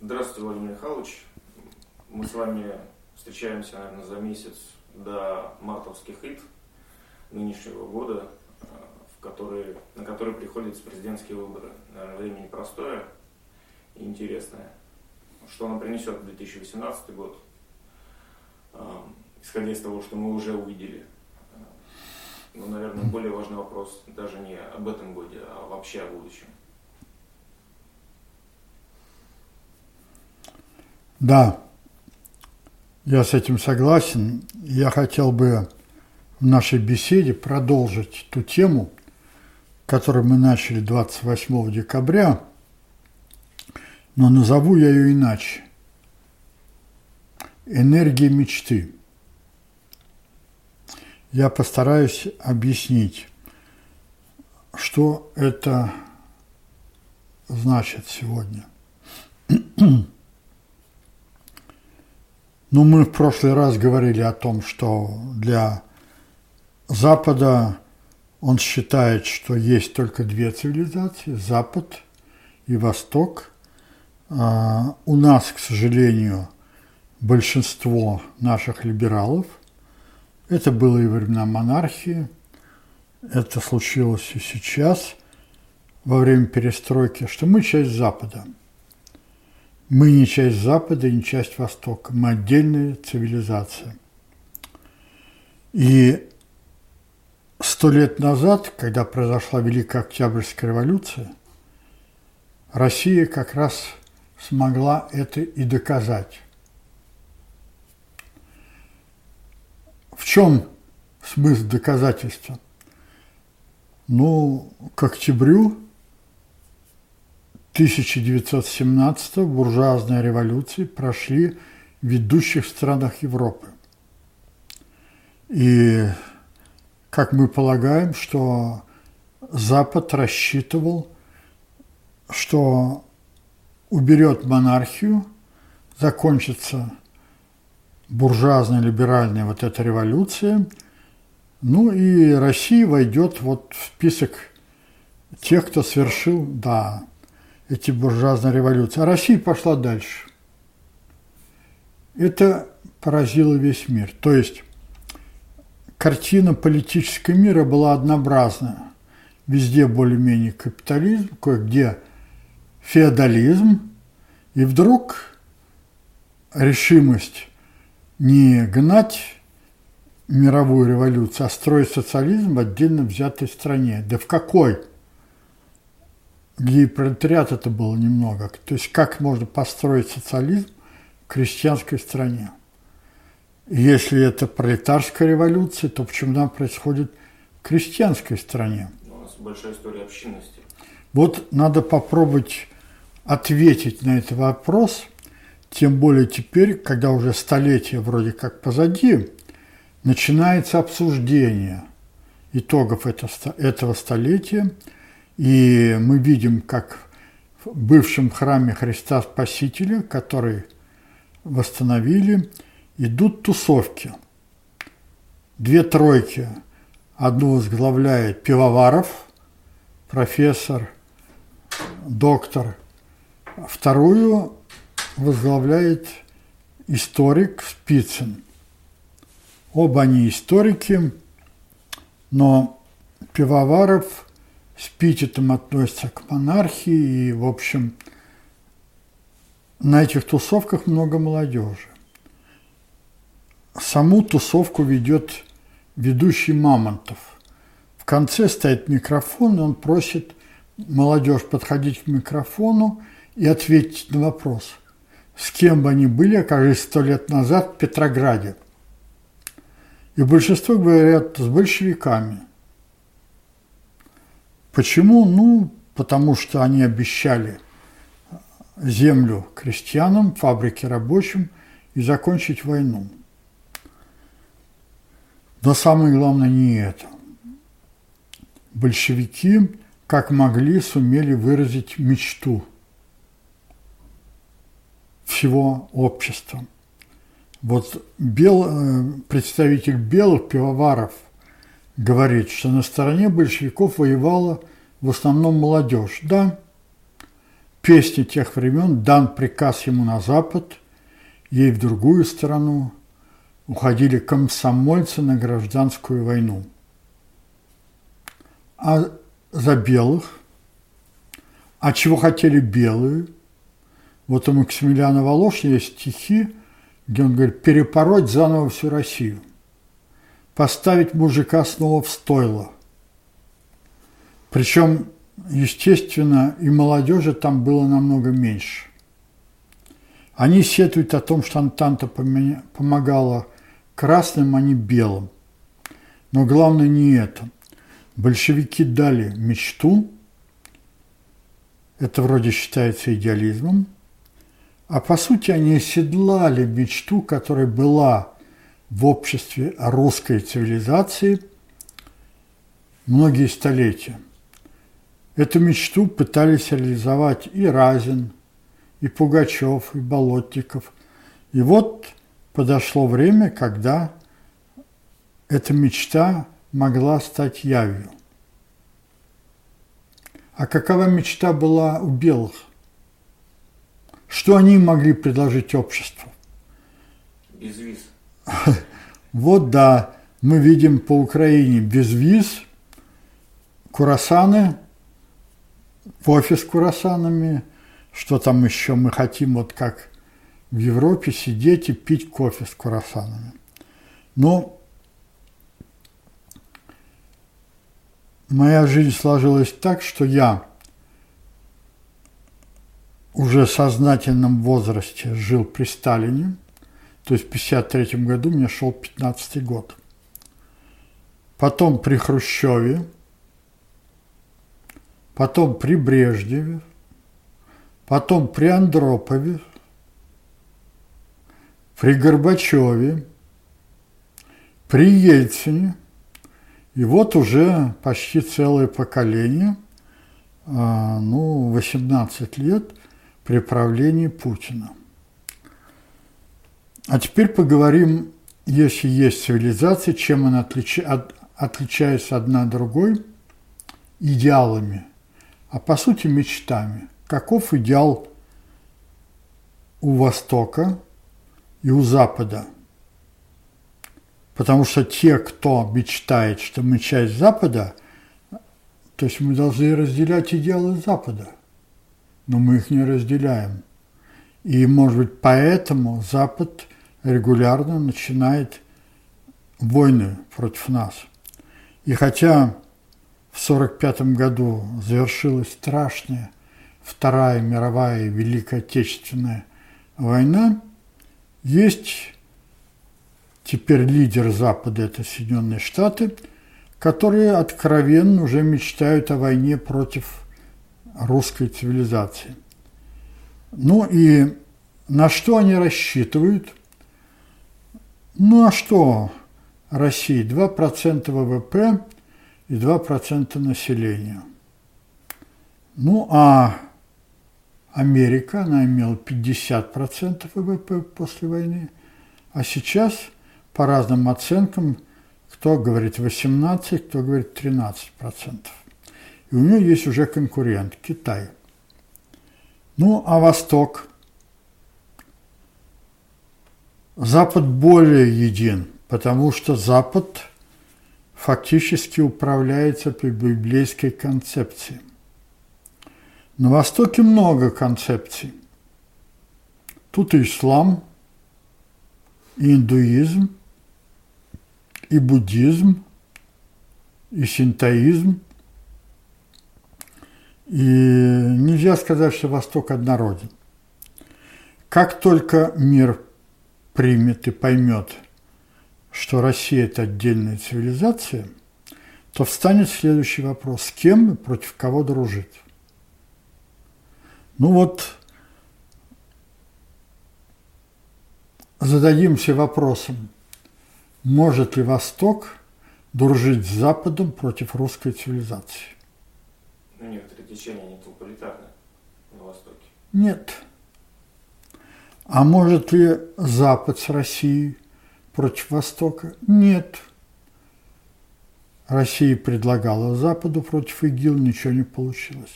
Здравствуйте, Владимир Михайлович. Мы с вами встречаемся, наверное, за месяц до мартовских ид нынешнего года, в который, на который приходятся президентские выборы. Наверное, время непростое и интересное. Что оно принесет в 2018 год, э, исходя из того, что мы уже увидели. Э, ну, наверное, более важный вопрос даже не об этом годе, а вообще о будущем. Да, я с этим согласен. Я хотел бы в нашей беседе продолжить ту тему, которую мы начали 28 декабря, но назову я ее иначе. Энергия мечты. Я постараюсь объяснить, что это значит сегодня. Ну, мы в прошлый раз говорили о том, что для Запада он считает, что есть только две цивилизации – Запад и Восток. А у нас, к сожалению, большинство наших либералов, это было и во времена монархии, это случилось и сейчас, во время перестройки, что мы часть Запада – мы не часть Запада не часть Востока, мы отдельная цивилизация. И сто лет назад, когда произошла Великая Октябрьская революция, Россия как раз смогла это и доказать. В чем смысл доказательства? Ну, к октябрю 1917 буржуазные революции прошли в ведущих странах Европы. И, как мы полагаем, что Запад рассчитывал, что уберет монархию, закончится буржуазная либеральная вот эта революция, ну и Россия войдет вот в список тех, кто совершил, да, эти буржуазные революции. А Россия пошла дальше. Это поразило весь мир. То есть картина политического мира была однообразная. Везде более-менее капитализм, кое-где феодализм. И вдруг решимость не гнать мировую революцию, а строить социализм в отдельно взятой стране. Да в какой? Где и пролетариат это было немного. То есть как можно построить социализм в крестьянской стране. Если это пролетарская революция, то почему она происходит в крестьянской стране? У нас большая история общинности. Вот надо попробовать ответить на этот вопрос, тем более теперь, когда уже столетие вроде как позади, начинается обсуждение итогов этого столетия – и мы видим, как в бывшем храме Христа Спасителя, который восстановили, идут тусовки. Две тройки. Одну возглавляет Пивоваров, профессор, доктор. Вторую возглавляет историк Спицын. Оба они историки, но Пивоваров – с Питетом относятся к монархии, и, в общем, на этих тусовках много молодежи. Саму тусовку ведет ведущий Мамонтов. В конце стоит микрофон, и он просит молодежь подходить к микрофону и ответить на вопрос, с кем бы они были, окажись сто лет назад в Петрограде. И большинство говорят с большевиками – Почему? Ну, потому что они обещали землю крестьянам, фабрики рабочим и закончить войну. Но самое главное не это. Большевики, как могли, сумели выразить мечту всего общества. Вот бел, э, представитель белых пивоваров – говорит, что на стороне большевиков воевала в основном молодежь. Да, песне тех времен дан приказ ему на запад, ей в другую сторону уходили комсомольцы на гражданскую войну. А за белых, а чего хотели белые? Вот у Максимилиана Волошина есть стихи, где он говорит, перепороть заново всю Россию, поставить мужика снова в стойло. Причем, естественно, и молодежи там было намного меньше. Они сетуют о том, что Антанта помогала красным, а не белым. Но главное не это. Большевики дали мечту, это вроде считается идеализмом, а по сути они оседлали мечту, которая была в обществе русской цивилизации многие столетия. Эту мечту пытались реализовать и Разин, и Пугачев, и Болотников. И вот подошло время, когда эта мечта могла стать явью. А какова мечта была у белых? Что они могли предложить обществу? Безвиз. Вот да, мы видим по Украине безвиз, курасаны, кофе с курасанами, что там еще мы хотим, вот как в Европе, сидеть и пить кофе с курасанами. Но моя жизнь сложилась так, что я уже в сознательном возрасте жил при Сталине, то есть в 1953 году мне шел 15 год. Потом при Хрущеве, потом при Брежневе, потом при Андропове, при Горбачеве, при Ельцине, и вот уже почти целое поколение, а, ну, 18 лет при правлении Путина. А теперь поговорим, если есть цивилизация, чем она отличи, от, отличается одна от другой, идеалами, а по сути мечтами. Каков идеал у Востока и у Запада – Потому что те, кто мечтает, что мы часть Запада, то есть мы должны разделять идеалы Запада. Но мы их не разделяем. И, может быть, поэтому Запад регулярно начинает войны против нас. И хотя в 1945 году завершилась страшная Вторая мировая Великая Отечественная война, есть теперь лидер Запада – это Соединенные Штаты, которые откровенно уже мечтают о войне против русской цивилизации. Ну и на что они рассчитывают? Ну а что России? 2% ВВП и 2% населения. Ну а Америка, она имела 50% ВВП после войны, а сейчас – по разным оценкам, кто говорит 18, кто говорит 13 процентов. И у нее есть уже конкурент – Китай. Ну, а Восток? Запад более един, потому что Запад фактически управляется по библейской концепции. На Востоке много концепций. Тут и ислам, и индуизм, и буддизм, и синтоизм. И нельзя сказать, что Восток однороден. Как только мир примет и поймет, что Россия – это отдельная цивилизация, то встанет следующий вопрос – с кем и против кого дружить? Ну вот, зададимся вопросом – может ли Восток дружить с Западом против русской цивилизации? Ну, некоторые течения не тоталитарны на Востоке. Нет. А может ли Запад с Россией против Востока? Нет. Россия предлагала Западу против ИГИЛ, ничего не получилось.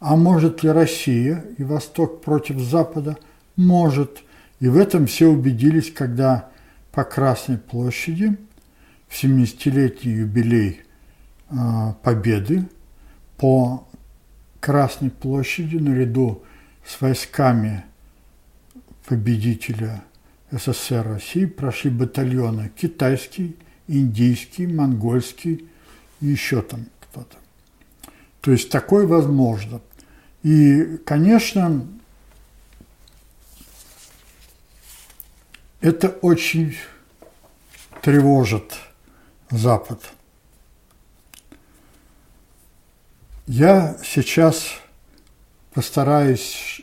А может ли Россия и Восток против Запада? Может. И в этом все убедились, когда по Красной площади в 70-летний юбилей э, Победы по Красной площади наряду с войсками победителя СССР России прошли батальоны китайский, индийский, монгольский и еще там кто-то. То есть такое возможно. И, конечно, это очень тревожит Запад. Я сейчас постараюсь,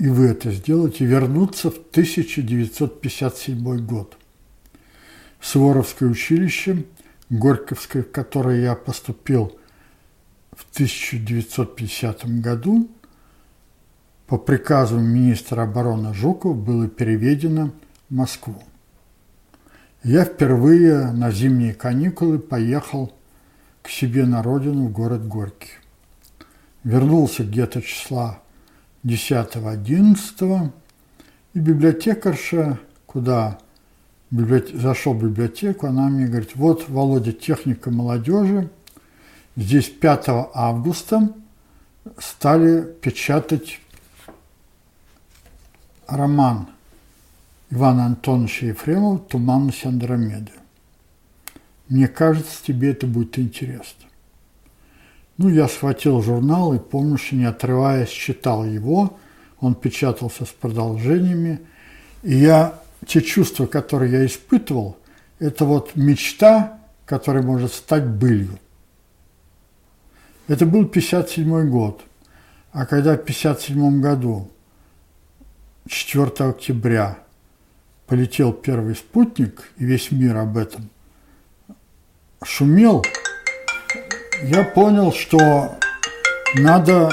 и вы это сделаете, вернуться в 1957 год. Суворовское училище, Горьковское, в которое я поступил в 1950 году, по приказу министра обороны Жукова было переведено в Москву. Я впервые на зимние каникулы поехал к себе на родину в город Горький. Вернулся где-то числа 10-11, и библиотекарша, куда библиотек... зашел в библиотеку, она мне говорит, вот, Володя, техника молодежи, здесь 5 августа стали печатать роман Ивана Антоновича Ефремова «Туманность Андромеды». Мне кажется, тебе это будет интересно. Ну, я схватил журнал и, помню, что не отрываясь, читал его. Он печатался с продолжениями. И я, те чувства, которые я испытывал, это вот мечта, которая может стать былью. Это был 57 год. А когда в 57 году, 4 октября, полетел первый спутник, и весь мир об этом шумел, я понял, что надо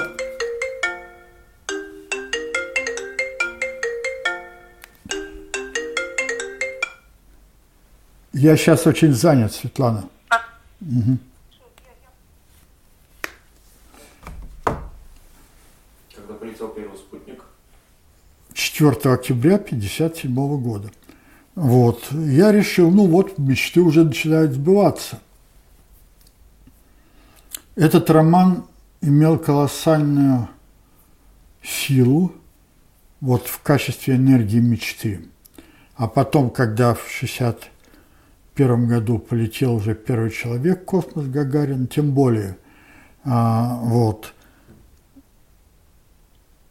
Я сейчас очень занят, Светлана. Угу. Когда полетел первый спутник? 4 октября 1957 года. Вот. Я решил, ну вот, мечты уже начинают сбываться. Этот роман имел колоссальную силу вот в качестве энергии мечты. А потом, когда в 61 году полетел уже первый человек в космос Гагарин, тем более, а, вот,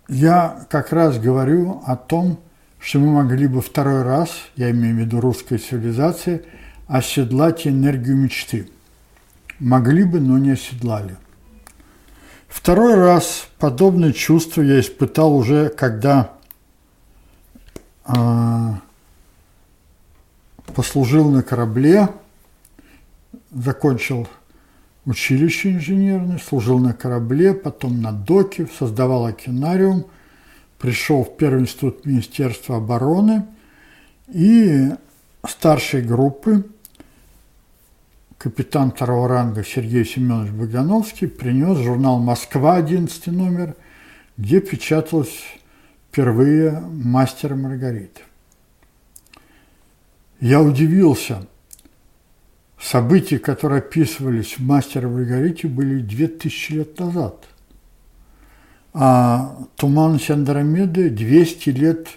я как раз говорю о том, что мы могли бы второй раз, я имею в виду русской цивилизации, оседлать энергию мечты – Могли бы, но не оседлали. Второй раз подобное чувство я испытал уже, когда э, послужил на корабле, закончил училище инженерное, служил на корабле, потом на доке, создавал океанариум, пришел в Первый институт Министерства обороны и старшей группы капитан второго ранга Сергей Семенович Богдановский принес журнал «Москва», 11 номер, где печаталась впервые «Мастер Маргарита». Я удивился. События, которые описывались в «Мастере Маргарите», были две тысячи лет назад. А «Туманность Андромеды» 200 лет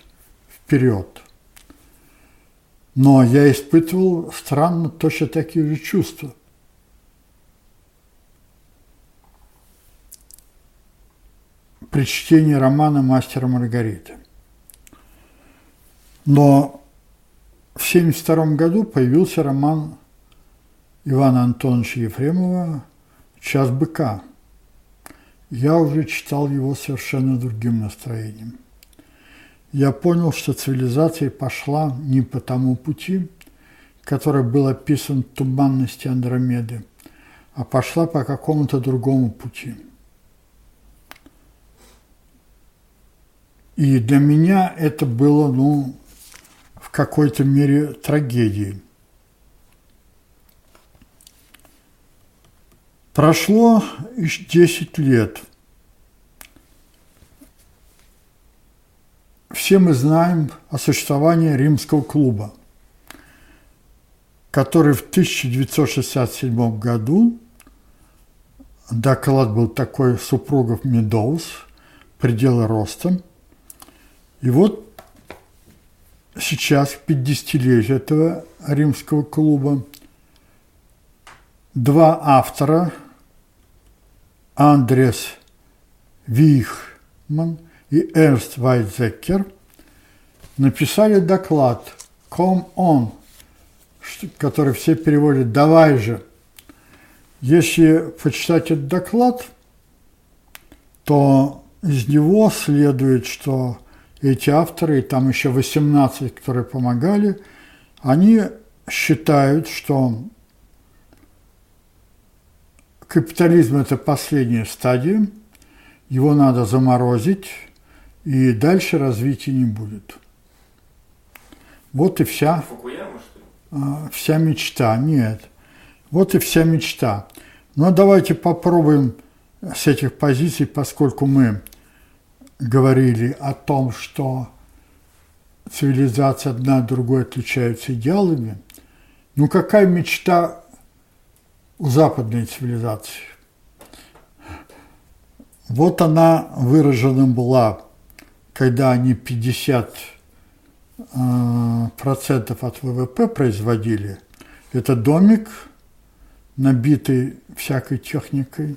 вперед – но я испытывал странно точно такие же чувства. при чтении романа «Мастера Маргариты». Но в 1972 году появился роман Ивана Антоновича Ефремова «Час быка». Я уже читал его совершенно другим настроением – я понял, что цивилизация пошла не по тому пути, который был описан в туманности Андромеды, а пошла по какому-то другому пути. И для меня это было, ну, в какой-то мере трагедией. Прошло 10 лет все мы знаем о существовании римского клуба, который в 1967 году, доклад был такой супругов Медоуз, пределы роста. И вот сейчас, 50-летие этого римского клуба, два автора, Андрес Вихман и Эрнст Вайтзекер, написали доклад «Come on», который все переводят «давай же». Если почитать этот доклад, то из него следует, что эти авторы, и там еще 18, которые помогали, они считают, что капитализм – это последняя стадия, его надо заморозить, и дальше развития не будет. Вот и вся, а, вся мечта. Нет. Вот и вся мечта. Но давайте попробуем с этих позиций, поскольку мы говорили о том, что цивилизация одна от другой отличаются идеалами, ну какая мечта у западной цивилизации? Вот она выражена была, когда они 50 э, процентов от ВВП производили. Это домик, набитый всякой техникой,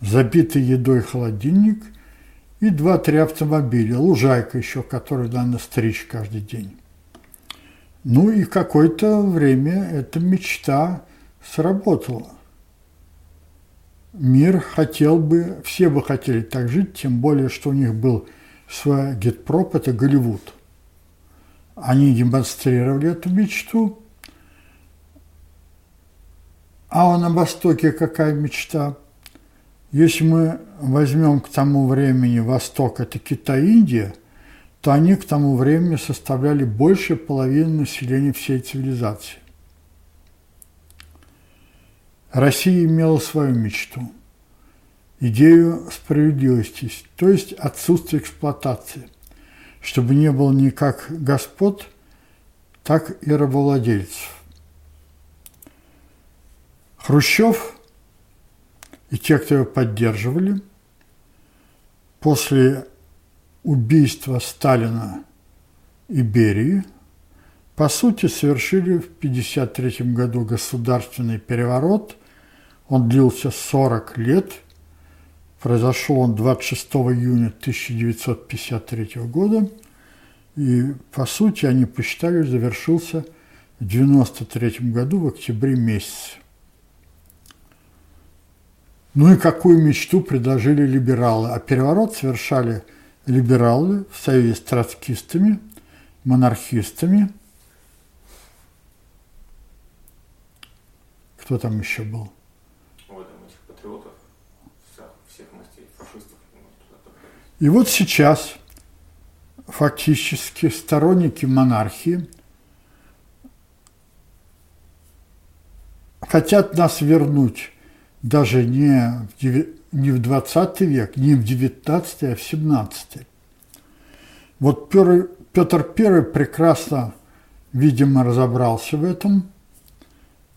забитый едой холодильник – и два-три автомобиля, лужайка еще, которую надо стричь каждый день. Ну и какое-то время эта мечта сработала. Мир хотел бы, все бы хотели так жить, тем более, что у них был свой гетпроп, это Голливуд. Они демонстрировали эту мечту. А на Востоке какая мечта? Если мы возьмем к тому времени Восток, это Китай, Индия, то они к тому времени составляли больше половины населения всей цивилизации. Россия имела свою мечту, идею справедливости, то есть отсутствие эксплуатации, чтобы не было ни как господ, так и рабовладельцев. Хрущев и те, кто его поддерживали, после убийства Сталина и Берии, по сути, совершили в 1953 году государственный переворот. Он длился 40 лет. Произошел он 26 июня 1953 года. И, по сути, они посчитали, завершился в 1993 году в октябре месяце. Ну и какую мечту предложили либералы? А переворот совершали либералы в союзе с троцкистами, монархистами. Кто там еще был? Вот там этих патриотов, всех мастей, фашистов. И вот сейчас фактически сторонники монархии хотят нас вернуть даже не в, не в 20 век, не в 19, а в 17. Вот Петр I прекрасно, видимо, разобрался в этом.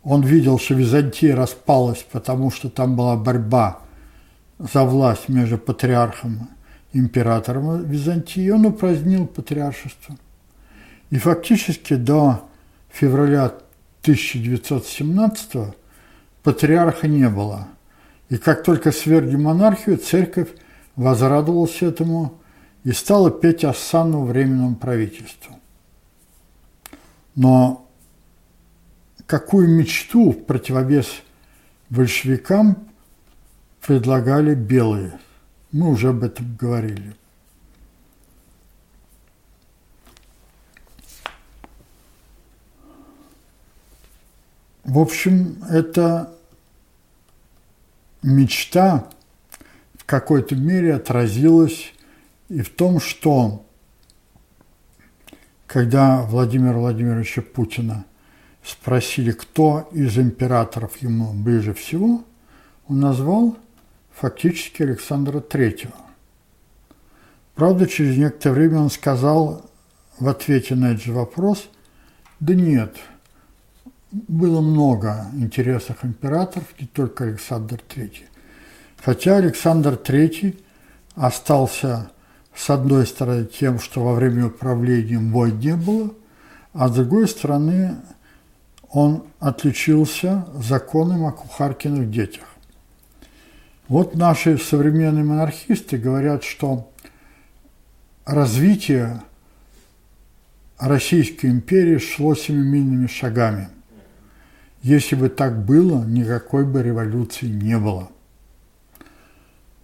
Он видел, что Византия распалась, потому что там была борьба за власть между патриархом и императором Византии. Он упразднил патриаршество. И фактически до февраля 1917 года патриарха не было. И как только свергли монархию, церковь возрадовалась этому и стала петь осанну временному правительству. Но какую мечту в противовес большевикам предлагали белые? Мы уже об этом говорили. В общем, это мечта в какой-то мере отразилась и в том, что когда Владимира Владимировича Путина спросили, кто из императоров ему ближе всего, он назвал фактически Александра Третьего. Правда, через некоторое время он сказал в ответе на этот же вопрос, да нет, было много интересных императоров, не только Александр III. Хотя Александр III остался с одной стороны тем, что во время управления войн не было, а с другой стороны он отличился законом о кухаркиных детях. Вот наши современные монархисты говорят, что развитие Российской империи шло семимильными шагами. Если бы так было, никакой бы революции не было.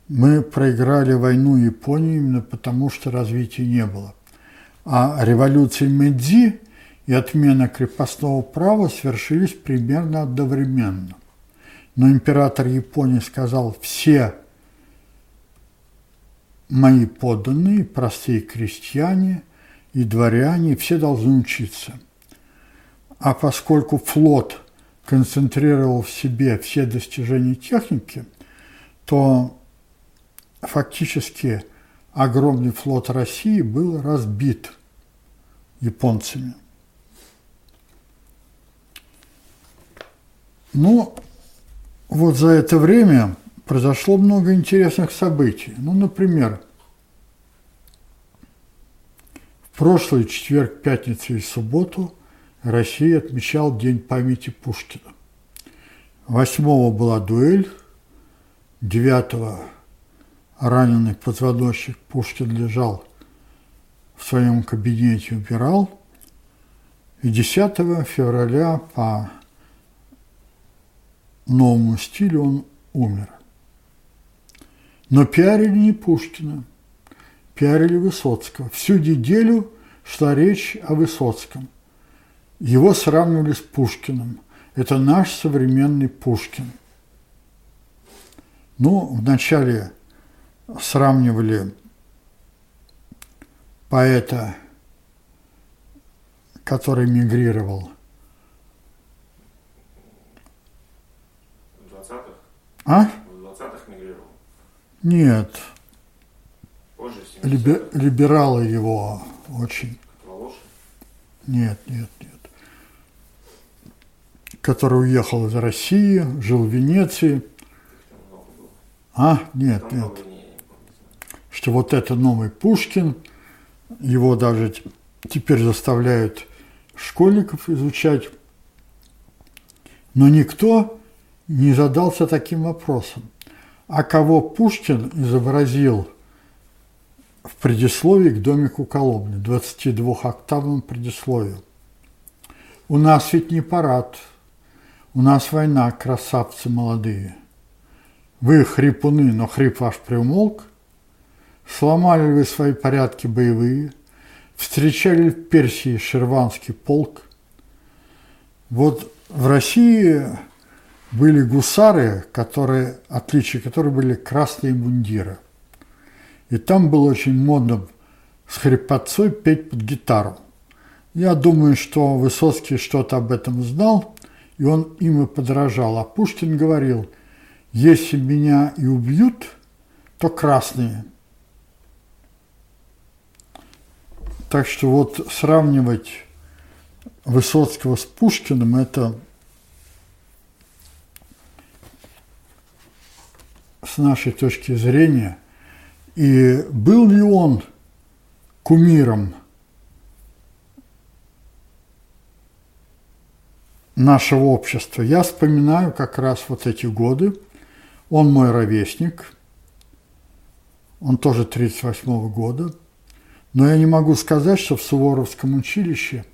Мы проиграли войну Японии именно потому, что развития не было. А революции Медзи и отмена крепостного права свершились примерно одновременно. Но император Японии сказал, все мои подданные, простые крестьяне и дворяне, все должны учиться. А поскольку флот концентрировал в себе все достижения техники, то фактически огромный флот России был разбит японцами. Ну, вот за это время произошло много интересных событий. Ну, например, в прошлый четверг, пятницу и субботу Россия отмечал День памяти Пушкина. Восьмого была дуэль, девятого раненый позвоночник Пушкин лежал в своем кабинете, убирал, и 10 февраля по новому стилю он умер. Но пиарили не Пушкина, пиарили Высоцкого. Всю неделю шла речь о Высоцком. Его сравнивали с Пушкиным. Это наш современный Пушкин. Ну, вначале сравнивали поэта, который мигрировал. В 20-х? А? В 20-х мигрировал? Нет. Позже, в Либе- либералы его очень. Волошин? Нет, нет, нет. Который уехал из России, жил в Венеции. А? Нет, Там нет. не, что вот это новый Пушкин, его даже теперь заставляют школьников изучать. Но никто не задался таким вопросом. А кого Пушкин изобразил в предисловии к домику Коломны, 22-октавном предисловию? У нас ведь не парад, у нас война, красавцы молодые. Вы хрипуны, но хрип ваш приумолк – Сломали ли вы свои порядки боевые? Встречали ли в Персии шерванский полк? Вот в России были гусары, которые, отличие которых были красные мундиры. И там было очень модно с хрипотцой петь под гитару. Я думаю, что Высоцкий что-то об этом знал, и он им и подражал. А Пушкин говорил, если меня и убьют, то красные – Так что вот сравнивать Высоцкого с Пушкиным – это с нашей точки зрения. И был ли он кумиром нашего общества? Я вспоминаю как раз вот эти годы. Он мой ровесник, он тоже 38 года – но я не могу сказать, что в Суворовском училище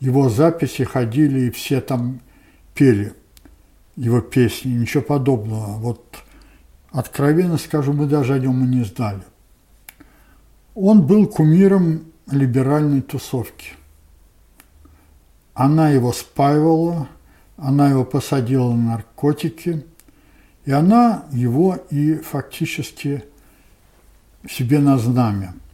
его записи ходили и все там пели его песни, ничего подобного. Вот откровенно скажу, мы даже о нем и не знали. Он был кумиром либеральной тусовки. Она его спаивала, она его посадила на наркотики, и она его и фактически себе на знамя –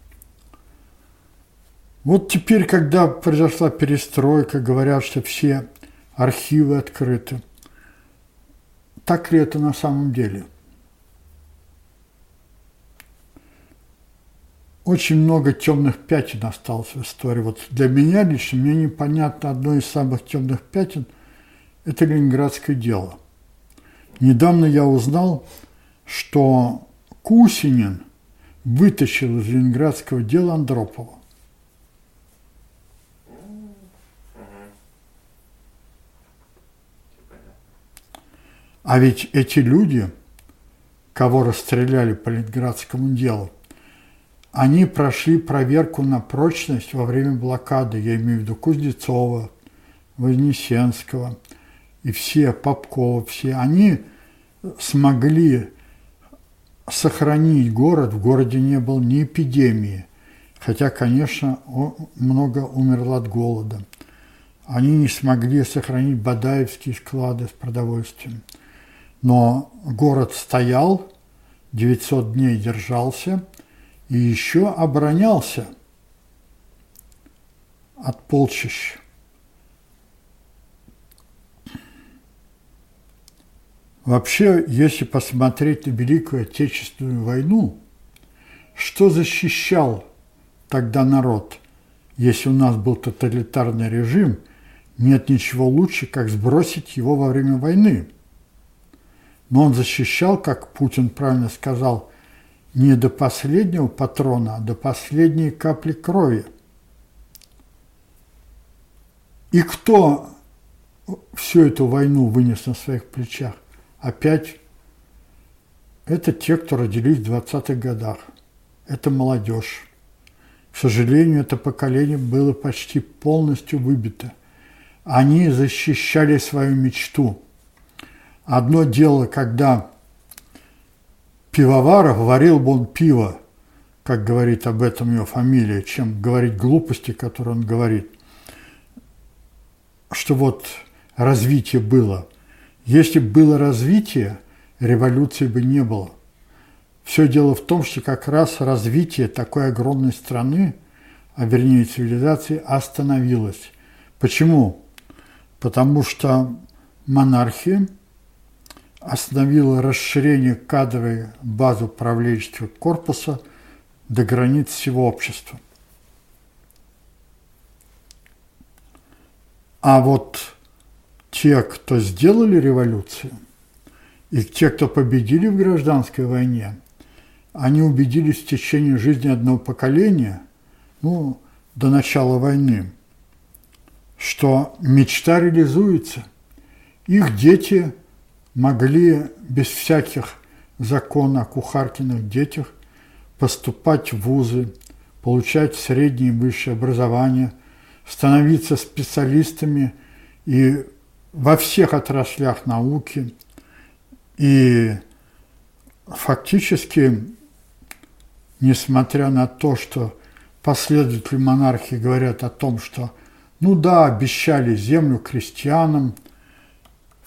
вот теперь, когда произошла перестройка, говорят, что все архивы открыты. Так ли это на самом деле? Очень много темных пятен осталось в истории. Вот для меня лично, мне непонятно одно из самых темных пятен – это ленинградское дело. Недавно я узнал, что Кусинин вытащил из ленинградского дела Андропова. А ведь эти люди, кого расстреляли по Ленинградскому делу, они прошли проверку на прочность во время блокады, я имею в виду Кузнецова, Вознесенского и все, Попкова, все, они смогли сохранить город, в городе не было ни эпидемии, хотя, конечно, много умерло от голода. Они не смогли сохранить Бадаевские склады с продовольствием. Но город стоял, 900 дней держался и еще оборонялся от полчищ. Вообще, если посмотреть на Великую Отечественную войну, что защищал тогда народ? Если у нас был тоталитарный режим, нет ничего лучше, как сбросить его во время войны. Но он защищал, как Путин правильно сказал, не до последнего патрона, а до последней капли крови. И кто всю эту войну вынес на своих плечах? Опять это те, кто родились в 20-х годах. Это молодежь. К сожалению, это поколение было почти полностью выбито. Они защищали свою мечту. Одно дело, когда пивоваров варил бы он пиво, как говорит об этом его фамилия, чем говорить глупости, которые он говорит. Что вот развитие было – если бы было развитие, революции бы не было. Все дело в том, что как раз развитие такой огромной страны, а вернее цивилизации, остановилось. Почему? Потому что монархия остановила расширение кадровой базы управленческого корпуса до границ всего общества. А вот те, кто сделали революцию, и те, кто победили в гражданской войне, они убедились в течение жизни одного поколения, ну, до начала войны, что мечта реализуется. Их дети могли без всяких законов о кухаркиных детях поступать в вузы, получать среднее и высшее образование, становиться специалистами и во всех отраслях науки. И фактически, несмотря на то, что последователи монархии говорят о том, что ну да, обещали землю крестьянам,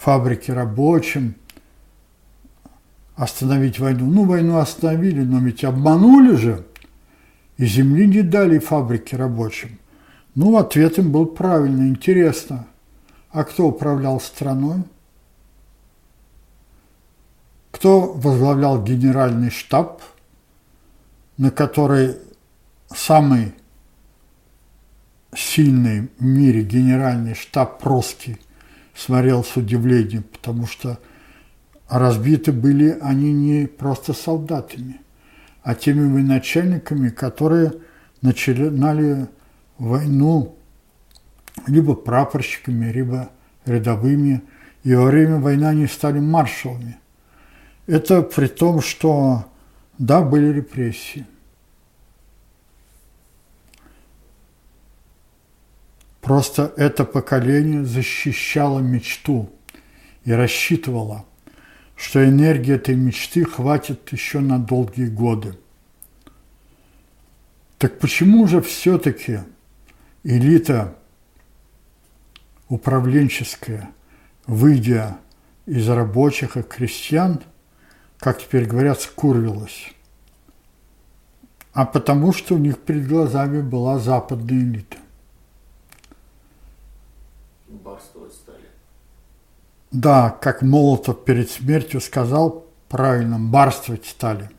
фабрики рабочим, остановить войну. Ну, войну остановили, но ведь обманули же, и земли не дали фабрики рабочим. Ну, ответ им был правильный, интересно – а кто управлял страной? Кто возглавлял генеральный штаб, на который самый сильный в мире генеральный штаб русский смотрел с удивлением, потому что разбиты были они не просто солдатами, а теми военачальниками, которые начинали войну либо прапорщиками, либо рядовыми, и во время войны они стали маршалами. Это при том, что, да, были репрессии. Просто это поколение защищало мечту и рассчитывало, что энергии этой мечты хватит еще на долгие годы. Так почему же все-таки элита управленческая, выйдя из рабочих и крестьян, как теперь говорят, скурвилась. А потому что у них перед глазами была западная элита. Барствовать стали. Да, как Молотов перед смертью сказал правильно, барствовать стали.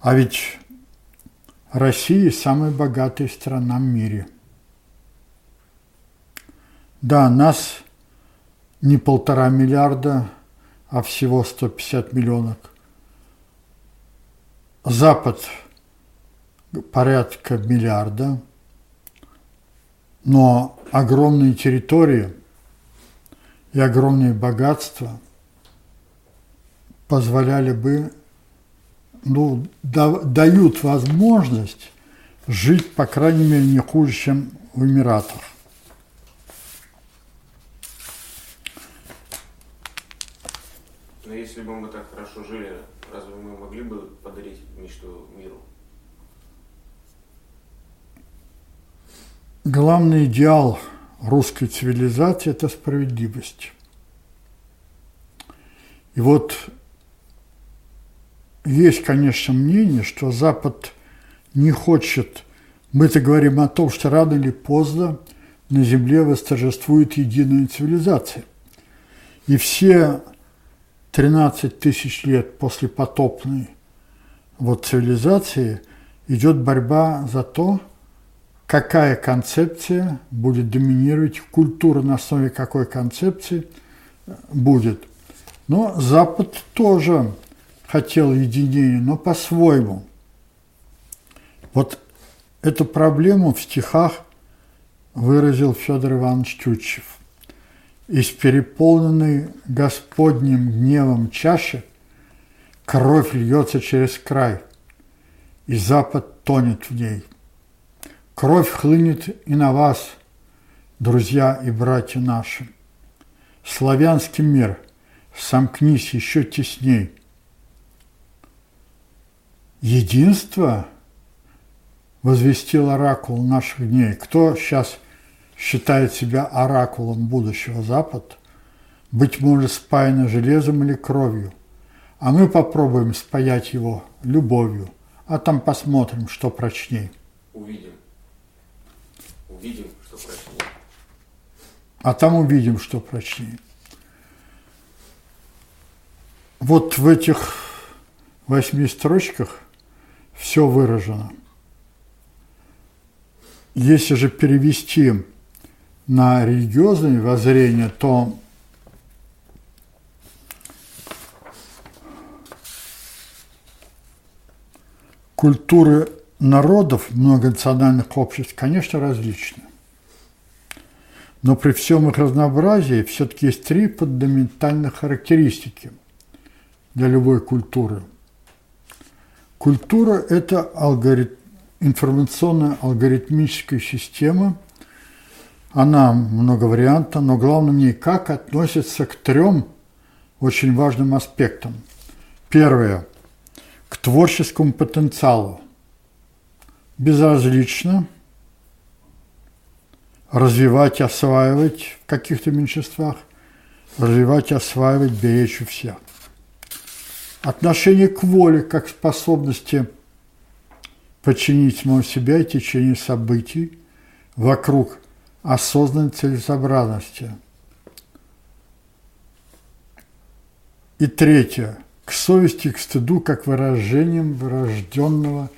А ведь Россия самая богатая страна в мире. Да, нас не полтора миллиарда, а всего 150 миллионов. Запад порядка миллиарда, но огромные территории и огромные богатства позволяли бы ну, да, дают возможность жить, по крайней мере, не хуже, чем в Эмиратах. Но если бы мы так хорошо жили, разве мы могли бы подарить мечту миру? Главный идеал русской цивилизации – это справедливость. И вот есть, конечно, мнение, что Запад не хочет, мы-то говорим о том, что рано или поздно на Земле восторжествует единая цивилизация. И все 13 тысяч лет после потопной вот цивилизации идет борьба за то, какая концепция будет доминировать, культура на основе какой концепции будет. Но Запад тоже хотел единения, но по-своему. Вот эту проблему в стихах выразил Федор Иванович Тютчев. Из переполненной Господним гневом чаши кровь льется через край, и Запад тонет в ней. Кровь хлынет и на вас, друзья и братья наши. Славянский мир, сомкнись еще тесней – единство возвестил оракул наших дней. Кто сейчас считает себя оракулом будущего Запад, быть может, спаяно железом или кровью, а мы попробуем спаять его любовью, а там посмотрим, что прочней. Увидим. Увидим, что прочнее. А там увидим, что прочнее. Вот в этих восьми строчках все выражено. Если же перевести на религиозное воззрение, то культуры народов многонациональных обществ, конечно, различны. Но при всем их разнообразии все-таки есть три фундаментальных характеристики для любой культуры – Культура – это алгорит... информационная алгоритмическая система. Она многовариантна, но главное в ней как относится к трем очень важным аспектам. Первое – к творческому потенциалу. Безразлично развивать, осваивать в каких-то меньшинствах, развивать, осваивать, беречь у всех – Отношение к воле как способности подчинить самого себя и течение событий вокруг осознанной целесообразности. И третье. К совести, к стыду, как выражением врожденного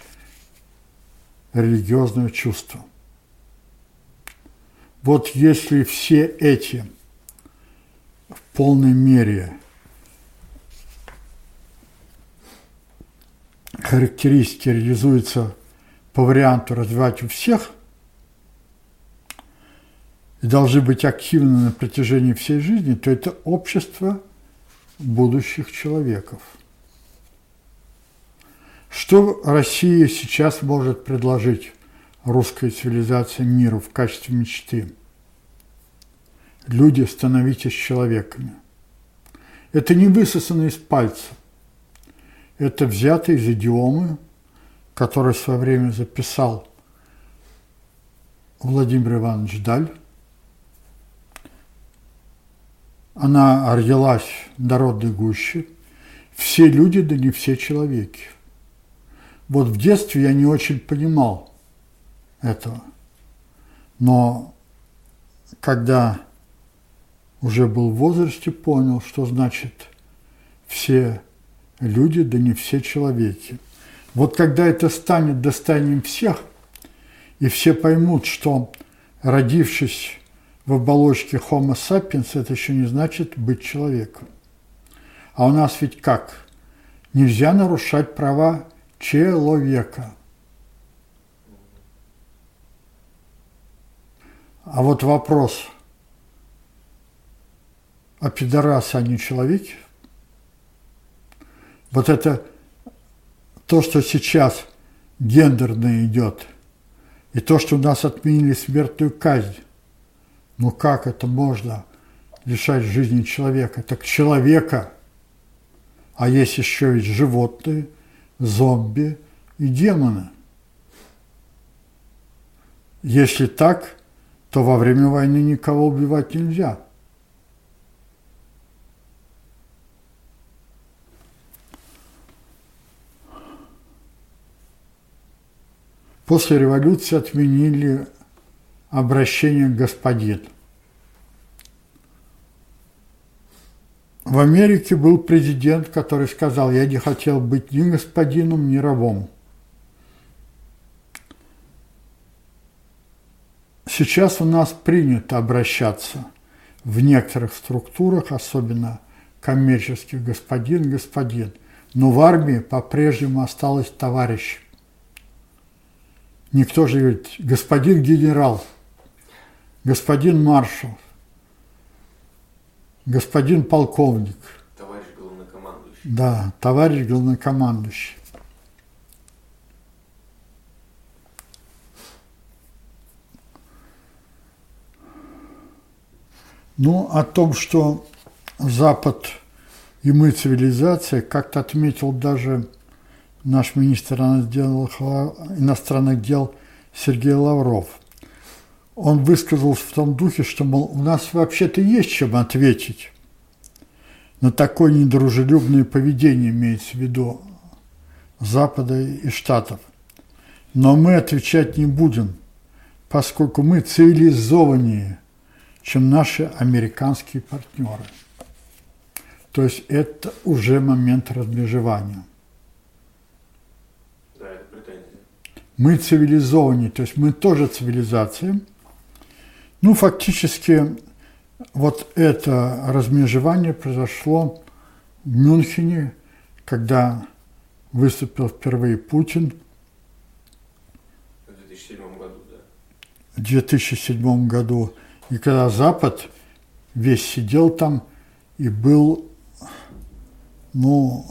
религиозного чувства. Вот если все эти в полной мере – характеристики реализуются по варианту развивать у всех и должны быть активны на протяжении всей жизни, то это общество будущих человеков. Что Россия сейчас может предложить русской цивилизации миру в качестве мечты? Люди, становитесь человеками. Это не высосано из пальца. Это взято из идиомы, которую в свое время записал Владимир Иванович Даль. Она родилась народной гуще. Все люди, да не все человеки. Вот в детстве я не очень понимал этого. Но когда уже был в возрасте, понял, что значит все люди, да не все человеки. Вот когда это станет достоянием всех, и все поймут, что родившись в оболочке Homo sapiens, это еще не значит быть человеком. А у нас ведь как? Нельзя нарушать права человека. А вот вопрос, а пидорасы, они человеки? Вот это то, что сейчас гендерно идет, и то, что у нас отменили смертную казнь, ну как это можно лишать жизни человека? Так человека, а есть еще ведь животные, зомби и демоны. Если так, то во время войны никого убивать нельзя. После революции отменили обращение к господин. В Америке был президент, который сказал, я не хотел быть ни господином, ни рабом. Сейчас у нас принято обращаться в некоторых структурах, особенно коммерческих, господин, господин. Но в армии по-прежнему осталось товарищ. Никто же говорит, господин генерал, господин маршал, господин полковник. Товарищ главнокомандующий. Да, товарищ главнокомандующий. Ну, о том, что Запад и мы цивилизация, как-то отметил даже наш министр иностранных дел Сергей Лавров. Он высказался в том духе, что, мол, у нас вообще-то есть чем ответить на такое недружелюбное поведение, имеется в виду Запада и Штатов. Но мы отвечать не будем, поскольку мы цивилизованнее – чем наши американские партнеры. То есть это уже момент размежевания. Да. Мы цивилизованнее, то есть мы тоже цивилизация. Ну, фактически, вот это размежевание произошло в Мюнхене, когда выступил впервые Путин. В 2007 году, да. В 2007 году и когда Запад весь сидел там и был, ну,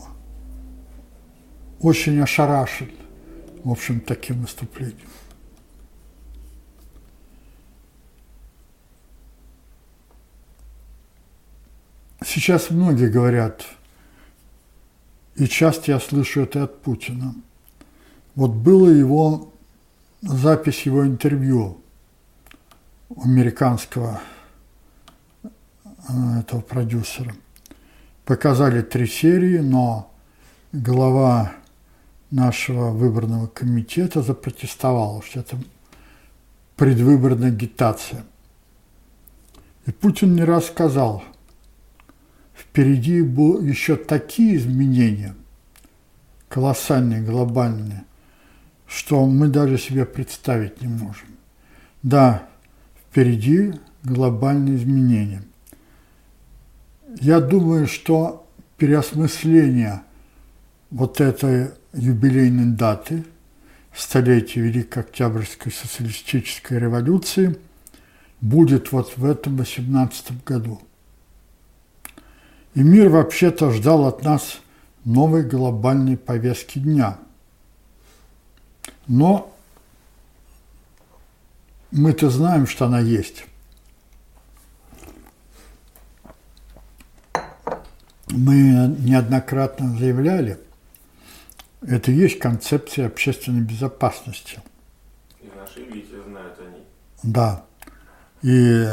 очень ошарашен, в общем, таким выступлением. Сейчас многие говорят, и часто я слышу это от Путина. Вот было его запись его интервью американского э, этого продюсера. Показали три серии, но глава нашего выборного комитета запротестовала, что это предвыборная агитация. И Путин не раз сказал, впереди еще такие изменения, колоссальные, глобальные, что мы даже себе представить не можем. Да, впереди глобальные изменения. Я думаю, что переосмысление вот этой юбилейной даты, столетия Великой Октябрьской социалистической революции, будет вот в этом 18 году. И мир вообще-то ждал от нас новой глобальной повестки дня. Но мы-то знаем, что она есть. Мы неоднократно заявляли, это и есть концепция общественной безопасности. И наши видите, знают они. Да. И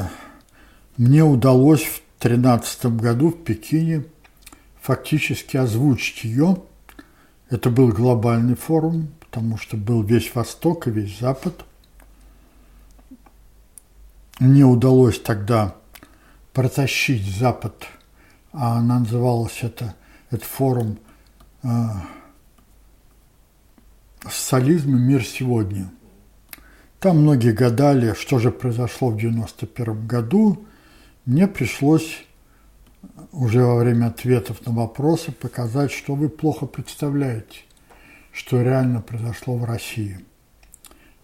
мне удалось в 2013 году в Пекине фактически озвучить ее. Это был глобальный форум, потому что был весь Восток и весь Запад – мне удалось тогда протащить Запад, а она называлась это, этот форум э, «Социализм и мир сегодня». Там многие гадали, что же произошло в 91 году. Мне пришлось уже во время ответов на вопросы показать, что вы плохо представляете, что реально произошло в России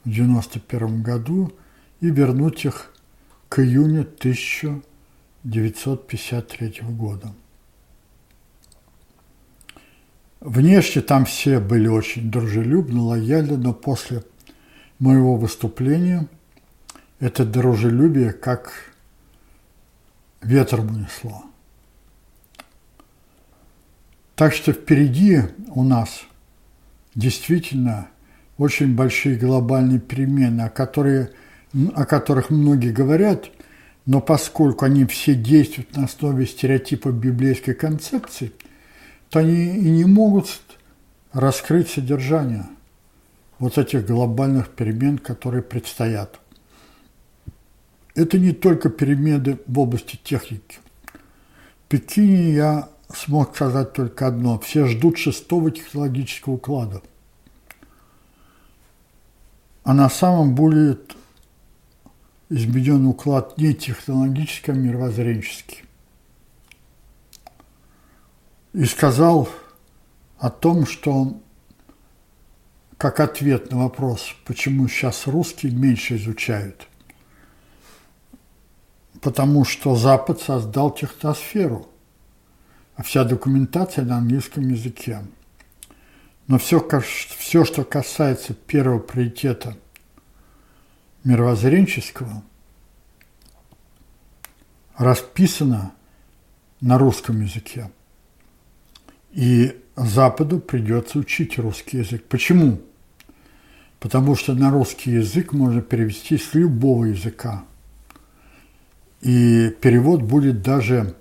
в 91 году и вернуть их к июню 1953 года. Внешне там все были очень дружелюбны, лояльны, но после моего выступления это дружелюбие как ветром унесло. Так что впереди у нас действительно очень большие глобальные перемены, о, которые, о которых многие говорят, но поскольку они все действуют на основе стереотипа библейской концепции – то они и не могут раскрыть содержание вот этих глобальных перемен, которые предстоят. Это не только перемены в области техники. В Пекине я смог сказать только одно. Все ждут шестого технологического уклада. А на самом будет изменен уклад не технологический, а мировоззренческий и сказал о том, что как ответ на вопрос, почему сейчас русские меньше изучают, потому что Запад создал техносферу, а вся документация на английском языке. Но все, все что касается первого приоритета мировоззренческого, расписано на русском языке. И Западу придется учить русский язык. Почему? Потому что на русский язык можно перевести с любого языка. И перевод будет даже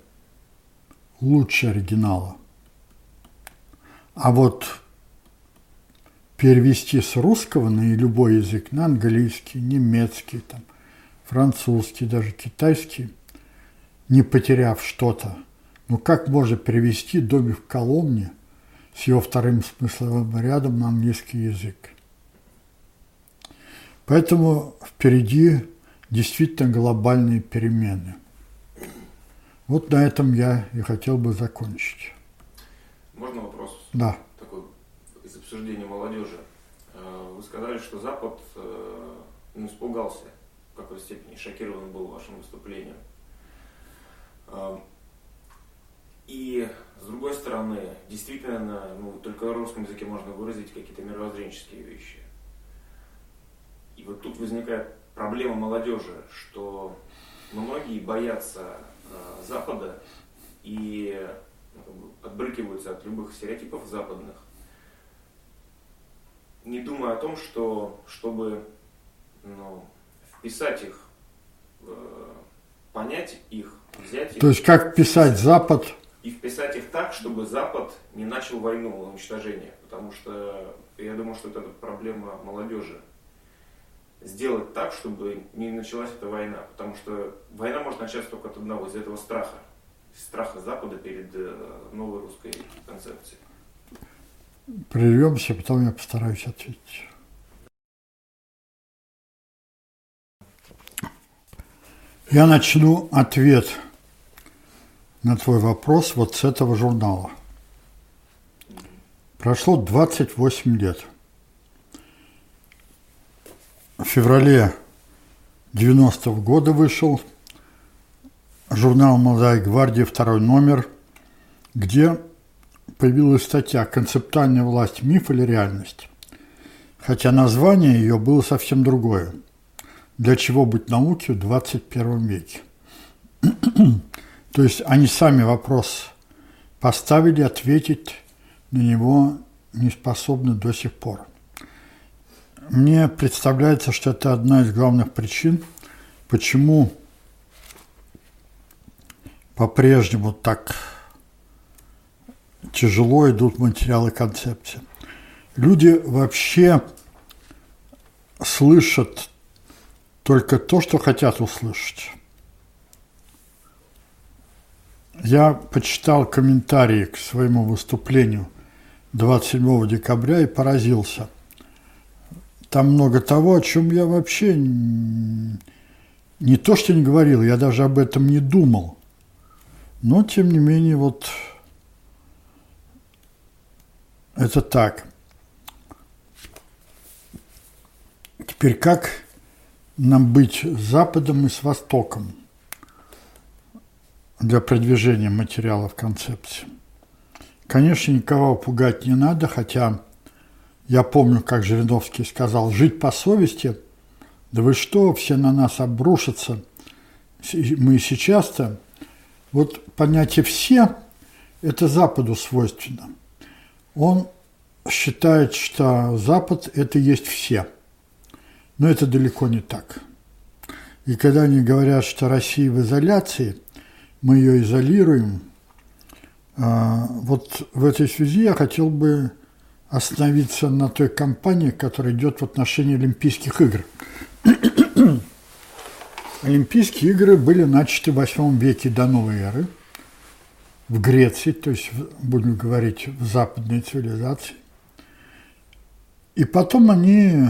лучше оригинала. А вот перевести с русского на любой язык, на английский, немецкий, там, французский, даже китайский, не потеряв что-то – ну, как можно перевести домик в Коломне с его вторым смысловым рядом на английский язык? Поэтому впереди действительно глобальные перемены. Вот на этом я и хотел бы закончить. Можно вопрос? Да. Такой из обсуждения молодежи. Э, вы сказали, что Запад э, ну, испугался, в какой степени шокирован был вашим выступлением. Э, и с другой стороны, действительно, ну, только на русском языке можно выразить какие-то мировоззренческие вещи. И вот тут возникает проблема молодежи, что многие боятся э, Запада и бы отбрыкиваются от любых стереотипов западных, не думая о том, что чтобы ну, вписать их, э, понять их, взять их. То есть как писать Запад и вписать их так, чтобы Запад не начал войну на уничтожение. Потому что я думаю, что это проблема молодежи. Сделать так, чтобы не началась эта война. Потому что война может начаться только от одного, из этого страха. Страха Запада перед э, новой русской концепцией. Прервемся, потом я постараюсь ответить. Я начну ответ на твой вопрос вот с этого журнала. Прошло 28 лет. Феврале 90-го года вышел журнал «Молодая гвардия», второй номер, где появилась статья «Концептуальная власть. Миф или реальность?». Хотя название ее было совсем другое. «Для чего быть науке в 21 веке?». То есть они сами вопрос поставили, ответить на него не способны до сих пор. Мне представляется, что это одна из главных причин, почему по-прежнему так тяжело идут материалы концепции. Люди вообще слышат только то, что хотят услышать. Я почитал комментарии к своему выступлению 27 декабря и поразился. Там много того, о чем я вообще не то, что не говорил, я даже об этом не думал. Но, тем не менее, вот это так. Теперь как нам быть с Западом и с Востоком для продвижения материалов концепции? Конечно, никого пугать не надо, хотя я помню, как Жириновский сказал, жить по совести, да вы что, все на нас обрушатся. Мы сейчас-то, вот понятие «все» – это Западу свойственно. Он считает, что Запад – это есть все. Но это далеко не так. И когда они говорят, что Россия в изоляции, мы ее изолируем, а, вот в этой связи я хотел бы остановиться на той кампании, которая идет в отношении Олимпийских игр. Олимпийские игры были начаты в 8 веке до новой эры в Греции, то есть, будем говорить, в западной цивилизации. И потом они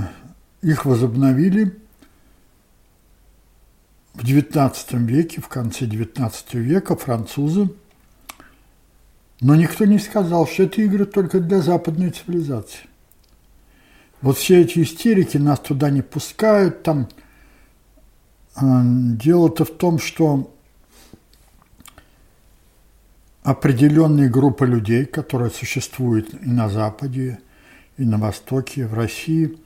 их возобновили в XIX веке, в конце XIX века французы – но никто не сказал, что это игры только для западной цивилизации. Вот все эти истерики нас туда не пускают, там а, дело-то в том, что определенные группы людей, которые существуют и на Западе, и на Востоке, и в России,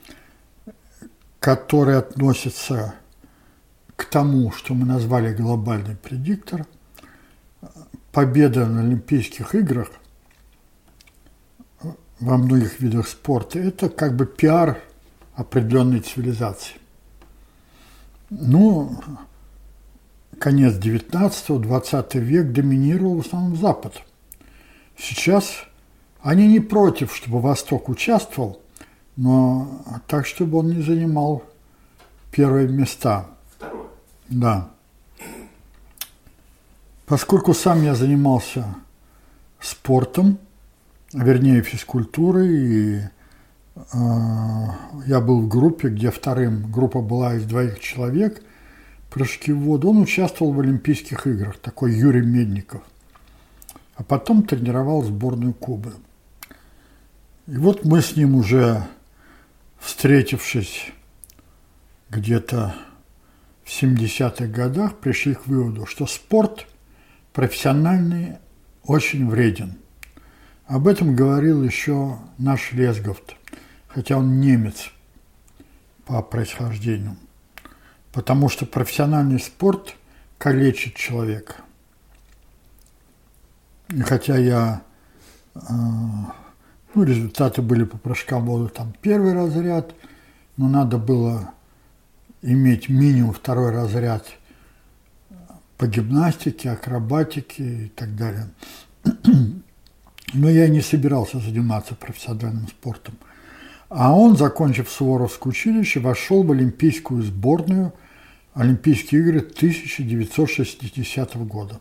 которые относятся к тому, что мы назвали глобальный предиктор – победа на Олимпийских играх во многих видах спорта – это как бы пиар определенной цивилизации. Ну, конец 19-20 век доминировал в основном Запад. Сейчас они не против, чтобы Восток участвовал, но так, чтобы он не занимал первые места. Второе. Да. Поскольку сам я занимался спортом, вернее физкультурой, и э, я был в группе, где вторым группа была из двоих человек, прыжки в воду, он участвовал в Олимпийских играх, такой Юрий Медников. А потом тренировал сборную Кубы. И вот мы с ним уже встретившись где-то в 70-х годах, пришли к выводу, что спорт – профессиональный очень вреден. Об этом говорил еще наш Лесговт, хотя он немец по происхождению. Потому что профессиональный спорт калечит человека. И хотя я, э, ну, результаты были по прыжкам в воду там первый разряд, но надо было иметь минимум второй разряд – по гимнастике, акробатике и так далее. Но я не собирался заниматься профессиональным спортом. А он, закончив Суворовское училище, вошел в Олимпийскую сборную Олимпийские игры 1960 года.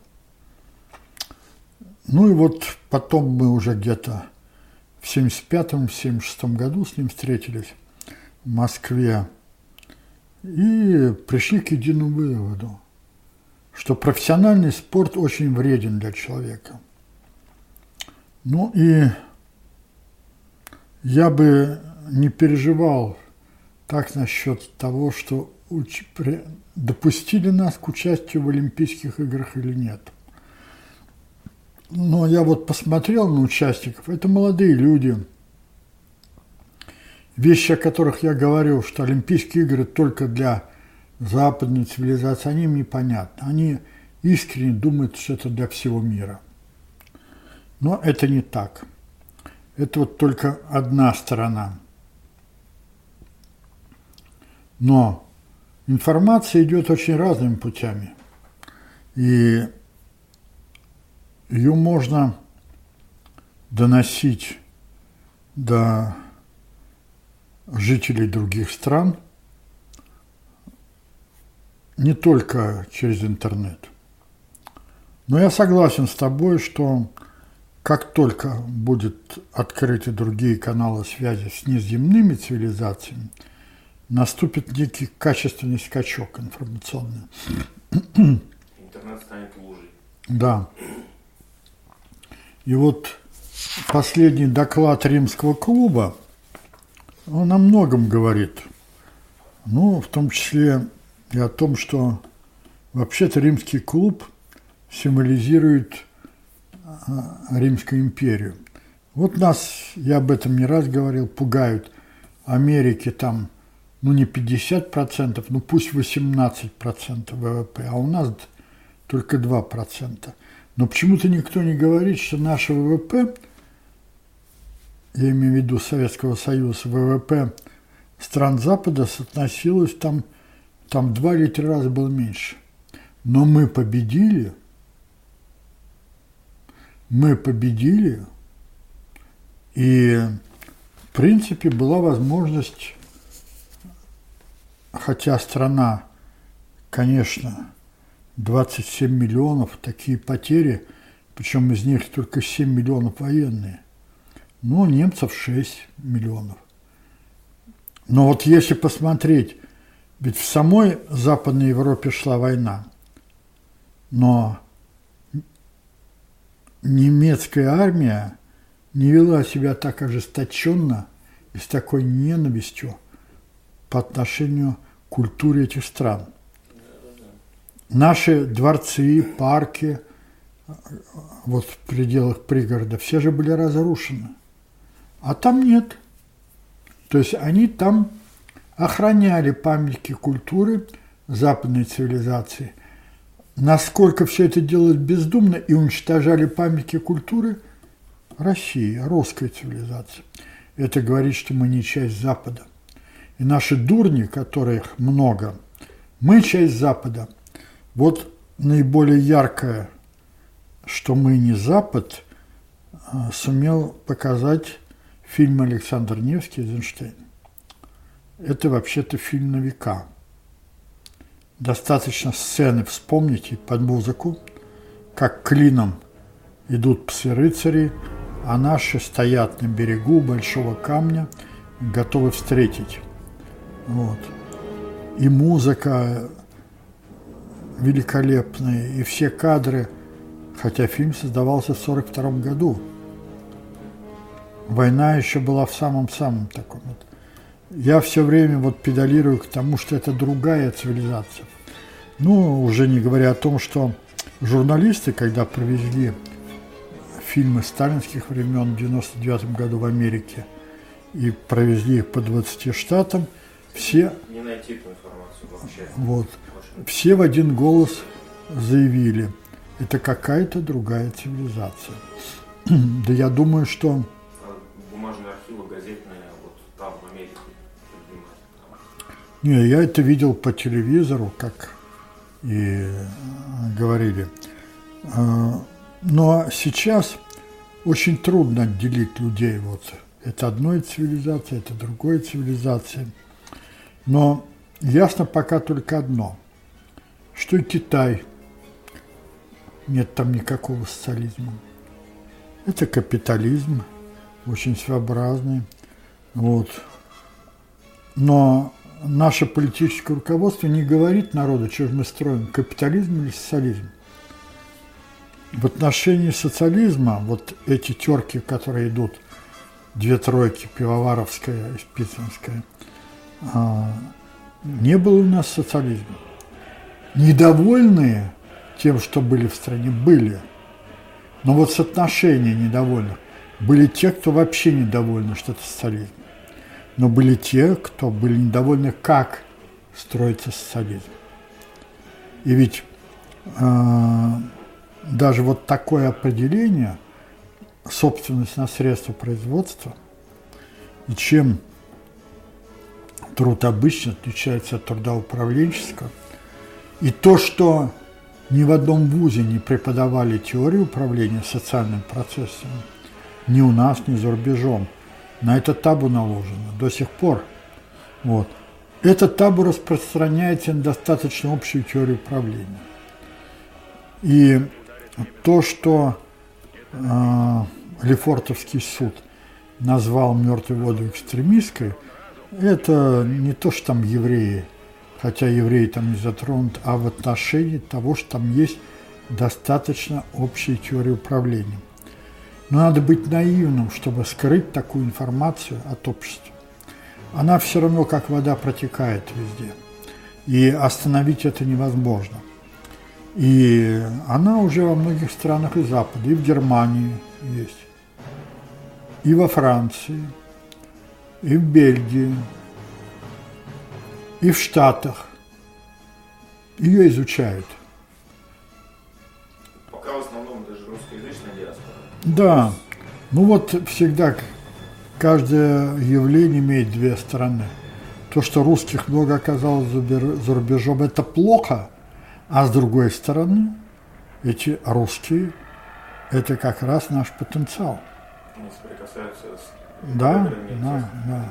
Ну и вот потом мы уже где-то в 75-76 году с ним встретились в Москве и пришли к единому выводу что профессиональный спорт очень вреден для человека. Ну и я бы не переживал так насчет того, что уч... допустили нас к участию в Олимпийских играх или нет. Но я вот посмотрел на участников, это молодые люди. Вещи, о которых я говорил, что Олимпийские игры только для западной цивилизации, они им непонятны. Они искренне думают, что это для всего мира. Но это не так. Это вот только одна сторона. Но информация идет очень разными путями. И ее можно доносить до жителей других стран – не только через интернет. Но я согласен с тобой, что как только будут открыты другие каналы связи с неземными цивилизациями, наступит некий качественный скачок информационный. Интернет станет лужей. Да. И вот последний доклад римского клуба, он о многом говорит. Ну, в том числе и о том, что вообще-то римский клуб символизирует а, Римскую империю. Вот нас, я об этом не раз говорил, пугают. Америки там, ну не 50%, ну пусть 18% ВВП, а у нас только 2%. Но почему-то никто не говорит, что наше ВВП, я имею в виду Советского Союза, ВВП стран Запада соотносилось там, там два или три раза было меньше. Но мы победили, мы победили, и в принципе была возможность, хотя страна, конечно, 27 миллионов, такие потери, причем из них только 7 миллионов военные. Ну, немцев 6 миллионов. Но вот если посмотреть, ведь в самой Западной Европе шла война, но немецкая армия не вела себя так ожесточенно и с такой ненавистью по отношению к культуре этих стран – Наши дворцы, парки, вот в пределах пригорода, все же были разрушены. А там нет. То есть они там охраняли памятники культуры западной цивилизации. Насколько все это делалось бездумно и уничтожали памятники культуры России, русской цивилизации. Это говорит, что мы не часть Запада. И наши дурни, которых много, мы часть Запада – вот наиболее яркое, что мы не Запад, а, сумел показать фильм Александр Невский «Эйзенштейн». Это вообще-то фильм на века. Достаточно сцены вспомните под музыку, как клином идут псы-рыцари, а наши стоят на берегу большого камня, готовы встретить. Вот. И музыка, великолепные, и все кадры, хотя фильм создавался в 1942 году. Война еще была в самом-самом таком. Я все время вот педалирую к тому, что это другая цивилизация. Ну, уже не говоря о том, что журналисты, когда провезли фильмы сталинских времен в 99 году в Америке и провезли их по 20 штатам, все... Не найти эту информацию вообще. Вот все в один голос заявили, это какая-то другая цивилизация. да я думаю, что... Не, я это видел по телевизору, как и говорили. А, но сейчас очень трудно отделить людей. Вот это одной цивилизация, это другой цивилизация. Но ясно пока только одно – что и Китай. Нет там никакого социализма. Это капитализм, очень своеобразный. Вот. Но наше политическое руководство не говорит народу, что же мы строим, капитализм или социализм. В отношении социализма, вот эти терки, которые идут, две тройки, Пивоваровская и Спицынская, а, не было у нас социализма недовольные тем, что были в стране, были. Но вот соотношение недовольных были те, кто вообще недовольны, что это социализм. Но были те, кто были недовольны, как строится социализм. И ведь э, даже вот такое определение, собственность на средства производства, и чем труд обычно отличается от труда управленческого – и то, что ни в одном вузе не преподавали теорию управления социальными процессами, ни у нас, ни за рубежом, на это табу наложено до сих пор. Вот. Это табу распространяется на достаточно общую теорию управления. И то, что э, Лефортовский суд назвал мертвую воду экстремистской, это не то, что там евреи, хотя евреи там не затронут, а в отношении того, что там есть достаточно общей теории управления. Но надо быть наивным, чтобы скрыть такую информацию от общества. Она все равно, как вода, протекает везде. И остановить это невозможно. И она уже во многих странах и Запада, и в Германии есть, и во Франции, и в Бельгии, и в Штатах. Ее изучают. Да. Ну вот всегда каждое явление имеет две стороны. То, что русских много оказалось за рубежом, это плохо, а с другой стороны, эти русские – это как раз наш потенциал. Они соприкасаются с да, да, да.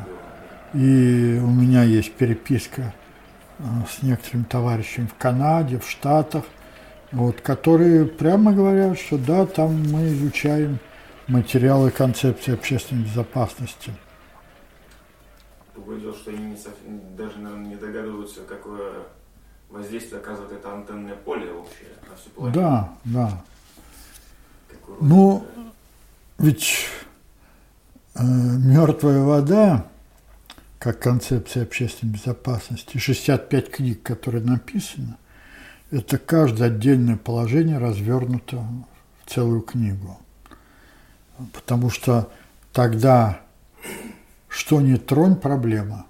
И у меня есть переписка э, с некоторым товарищем в Канаде, в Штатах, вот, которые прямо говорят, что да, там мы изучаем материалы концепции общественной безопасности. Другое что они не совсем, даже, наверное, не догадываются, какое воздействие оказывает это антенное поле общее на всю планету. Да, да. Ну, ведь э, мертвая вода как концепция общественной безопасности, 65 книг, которые написаны, это каждое отдельное положение развернуто в целую книгу. Потому что тогда что не тронь проблема.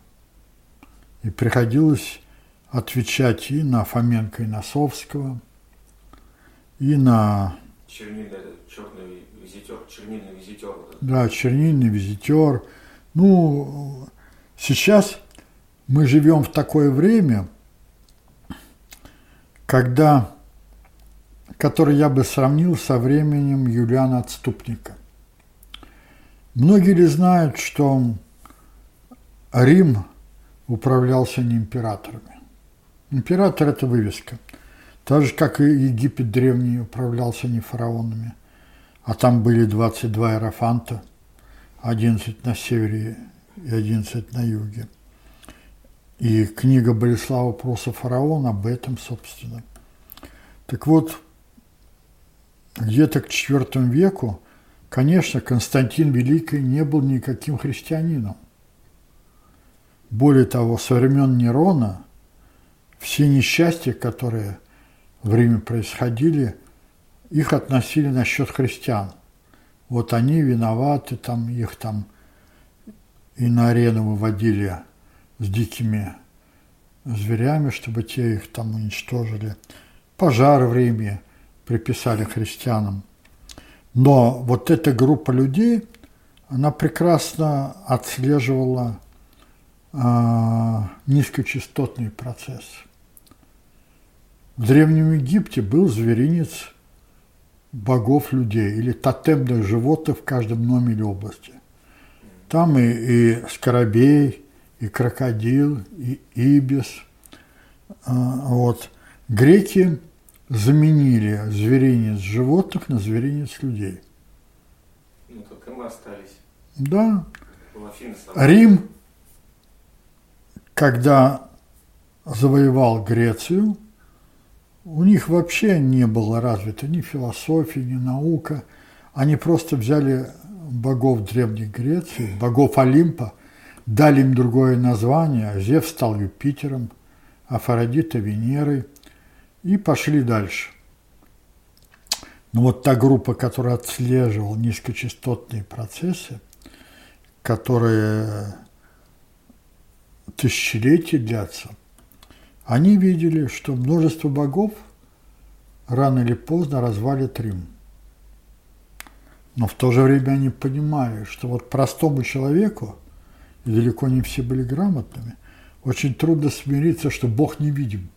И приходилось отвечать и на Фоменко, и на Совского, и на... Чернильный, черный визитер, чернильный визитер. Да, чернильный визитер. Ну, Сейчас мы живем в такое время, когда, которое я бы сравнил со временем Юлиана Отступника. Многие ли знают, что Рим управлялся не императорами? Император – это вывеска. Так же, как и Египет древний управлялся не фараонами, а там были 22 аэрофанта, 11 на севере и 11 на юге. И книга Болеслава Проса «Фараон» об этом, собственно. Так вот, где-то к IV веку, конечно, Константин Великий не был никаким христианином. Более того, со времен Нерона все несчастья, которые в Риме происходили, их относили на счет христиан. Вот они виноваты, там их там и на арену выводили с дикими зверями, чтобы те их там уничтожили. Пожар в Риме приписали христианам. Но вот эта группа людей, она прекрасно отслеживала э, низкочастотный процесс. В Древнем Египте был зверинец богов людей или тотемных животных в каждом номере области. Там и, и скоробей, и крокодил, и ибис. А, вот. Греки заменили зверинец животных на зверинец людей. Ну, только мы остались. Да. Рим, когда завоевал Грецию, у них вообще не было развито ни философии, ни наука. Они просто взяли богов Древней Греции, богов Олимпа, дали им другое название, Зев стал Юпитером, Афродита Венерой, и пошли дальше. Но вот та группа, которая отслеживала низкочастотные процессы, которые тысячелетия длятся, они видели, что множество богов рано или поздно развалит Рим. Но в то же время они понимали, что вот простому человеку, и далеко не все были грамотными, очень трудно смириться, что Бог невидим.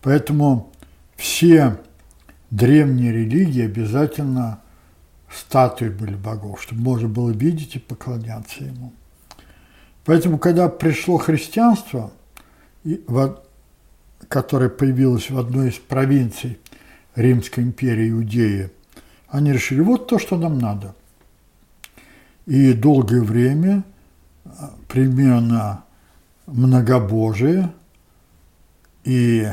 Поэтому все древние религии обязательно статуи были богов, чтобы можно было видеть и поклоняться ему. Поэтому, когда пришло христианство, которое появилось в одной из провинций Римской империи Иудеи – они решили, вот то, что нам надо. И долгое время примерно многобожие и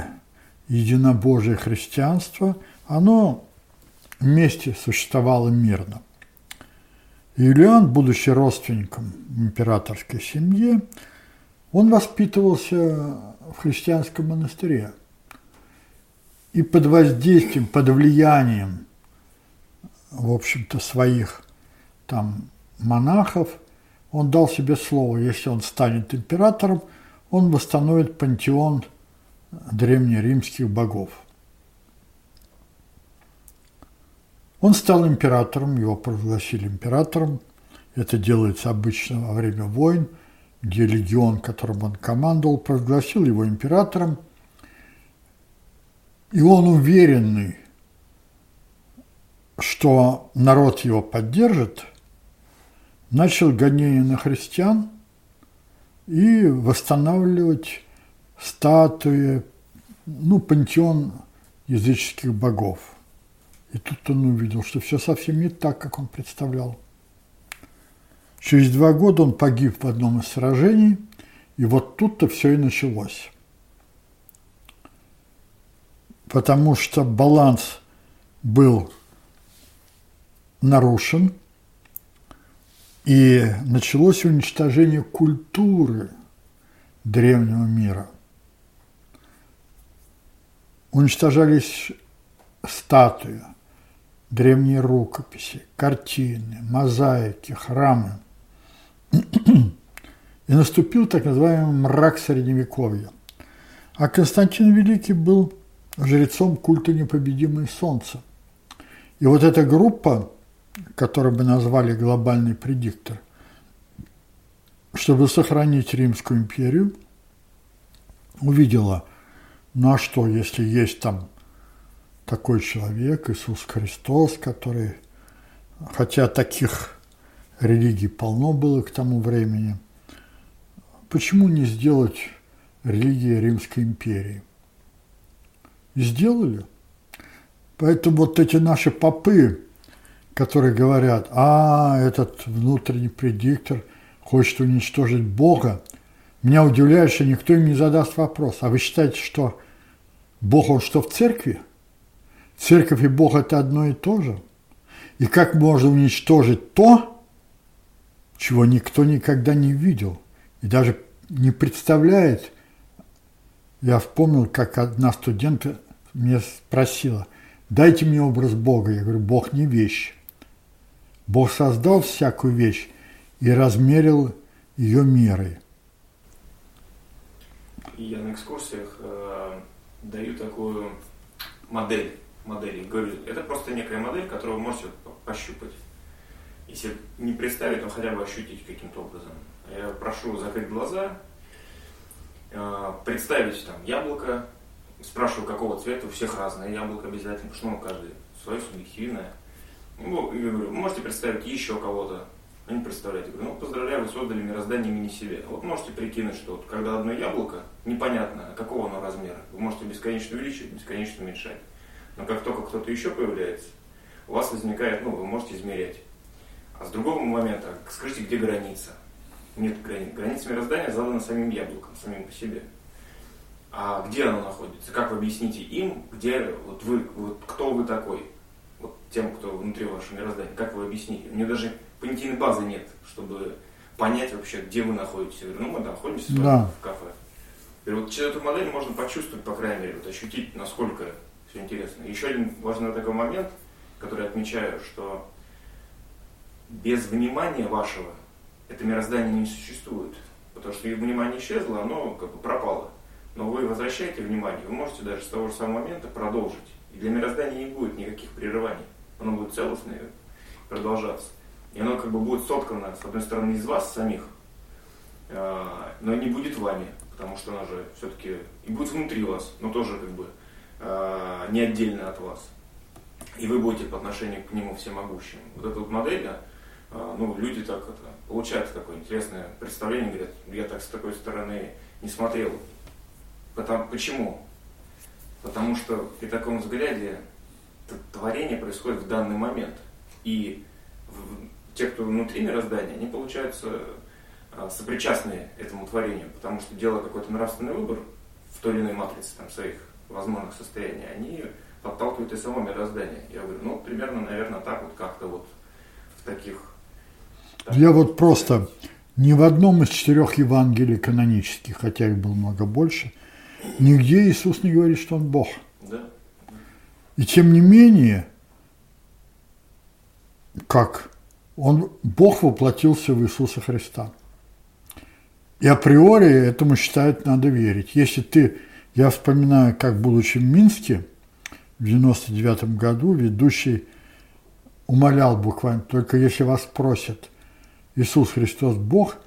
единобожие христианство, оно вместе существовало мирно. Юлиан, будучи родственником императорской семьи, он воспитывался в христианском монастыре. И под воздействием, под влиянием, в общем-то, своих там монахов, он дал себе слово, если он станет императором, он восстановит пантеон древнеримских богов. Он стал императором, его провозгласили императором. Это делается обычно во время войн, где легион, которым он командовал, провозгласил его императором. И он уверенный, что народ его поддержит, начал гонение на христиан и восстанавливать статуи, ну, пантеон языческих богов. И тут он увидел, что все совсем не так, как он представлял. Через два года он погиб в одном из сражений, и вот тут-то все и началось. Потому что баланс был нарушен, и началось уничтожение культуры древнего мира. Уничтожались статуи, древние рукописи, картины, мозаики, храмы. И наступил так называемый мрак Средневековья. А Константин Великий был жрецом культа непобедимое солнце. И вот эта группа, которую бы назвали глобальный предиктор, чтобы сохранить Римскую империю, увидела, ну а что, если есть там такой человек, Иисус Христос, который, хотя таких религий полно было к тому времени, почему не сделать религии Римской империи? И сделали. Поэтому вот эти наши попы, которые говорят, а, этот внутренний предиктор хочет уничтожить Бога, меня удивляет, что никто им не задаст вопрос. А вы считаете, что Бог, он что, в церкви? Церковь и Бог – это одно и то же. И как можно уничтожить то, чего никто никогда не видел и даже не представляет. Я вспомнил, как одна студентка мне спросила, дайте мне образ Бога. Я говорю, Бог не вещь. Бог создал всякую вещь и размерил ее мерой. Я на экскурсиях э, даю такую модель модели. Говорю, это просто некая модель, которую вы можете пощупать. Если не представить, то хотя бы ощутить каким-то образом. Я прошу закрыть глаза, э, представить там яблоко, спрашиваю, какого цвета, у всех разное яблоко обязательно, потому что ну, каждый свое субъективное. Ну, и говорю, можете представить еще кого-то, они представляют, я говорю, ну, поздравляю, вы создали мироздание имени себе. Вот можете прикинуть, что вот, когда одно яблоко, непонятно, какого оно размера, вы можете бесконечно увеличивать, бесконечно уменьшать. Но как только кто-то еще появляется, у вас возникает, ну, вы можете измерять. А с другого момента, скажите, где граница? Нет границ. Граница мироздания задана самим яблоком, самим по себе. А где оно находится? Как вы объясните им, где вот вы, вот кто вы такой? Тем, кто внутри вашего мироздания. Как вы объясните? Мне даже понятийной базы нет, чтобы понять вообще, где вы находитесь. Я говорю, ну мы находимся да. в кафе. И вот через эту модель можно почувствовать, по крайней мере, вот ощутить, насколько все интересно. Еще один важный такой момент, который отмечаю, что без внимания вашего это мироздание не существует. Потому что внимание исчезло, оно как бы пропало. Но вы возвращаете внимание, вы можете даже с того же самого момента продолжить. И для мироздания не будет никаких прерываний. Оно будет целостное продолжаться. И оно как бы будет соткано, с одной стороны, из вас самих, а, но не будет вами, потому что оно же все-таки и будет внутри вас, но тоже как бы а, не отдельно от вас. И вы будете по отношению к нему всемогущим. Вот эта вот модель, а, ну, люди так это, получают такое интересное представление, говорят, я так с такой стороны не смотрел. Потому, почему? Потому что при таком взгляде творение происходит в данный момент. И те, кто внутри мироздания, они, получается, э, сопричастны этому творению, потому что делая какой-то нравственный выбор в той или иной матрице там, своих возможных состояний, они подталкивают и само мироздание. Я говорю, ну, примерно, наверное, так вот как-то вот в таких... Так, Я вот просто ни в одном из четырех Евангелий канонических, хотя их было много больше, нигде Иисус не говорит, что Он Бог. И тем не менее, как он, Бог воплотился в Иисуса Христа. И априори этому считают надо верить. Если ты, я вспоминаю, как будучи в Минске в 99 году, ведущий умолял буквально, только если вас спросят, Иисус Христос Бог,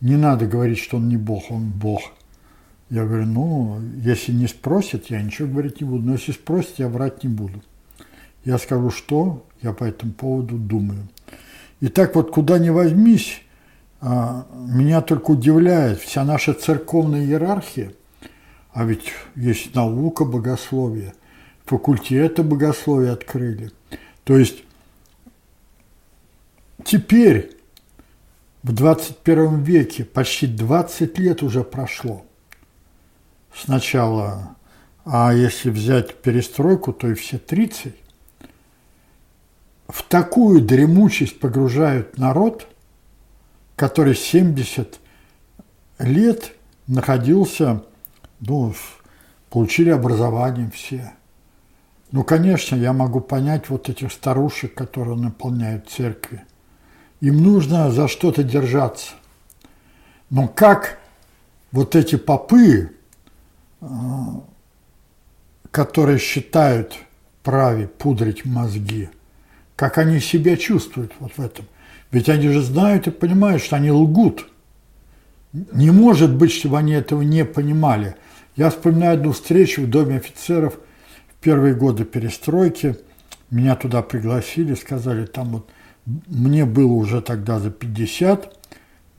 не надо говорить, что Он не Бог, Он Бог. Я говорю, ну, если не спросят, я ничего говорить не буду, но если спросят, я врать не буду. Я скажу, что я по этому поводу думаю. И так вот, куда ни возьмись, а, меня только удивляет вся наша церковная иерархия, а ведь есть наука богословия, факультеты богословия открыли. То есть теперь, в 21 веке, почти 20 лет уже прошло. Сначала, а если взять перестройку, то и все 30 в такую дремучесть погружают народ, который 70 лет находился, ну, получили образование все. Ну, конечно, я могу понять вот этих старушек, которые наполняют церкви. Им нужно за что-то держаться. Но как вот эти попы, которые считают праве пудрить мозги – как они себя чувствуют вот в этом. Ведь они же знают и понимают, что они лгут. Не может быть, чтобы они этого не понимали. Я вспоминаю одну встречу в Доме офицеров в первые годы перестройки. Меня туда пригласили, сказали, там вот мне было уже тогда за 50,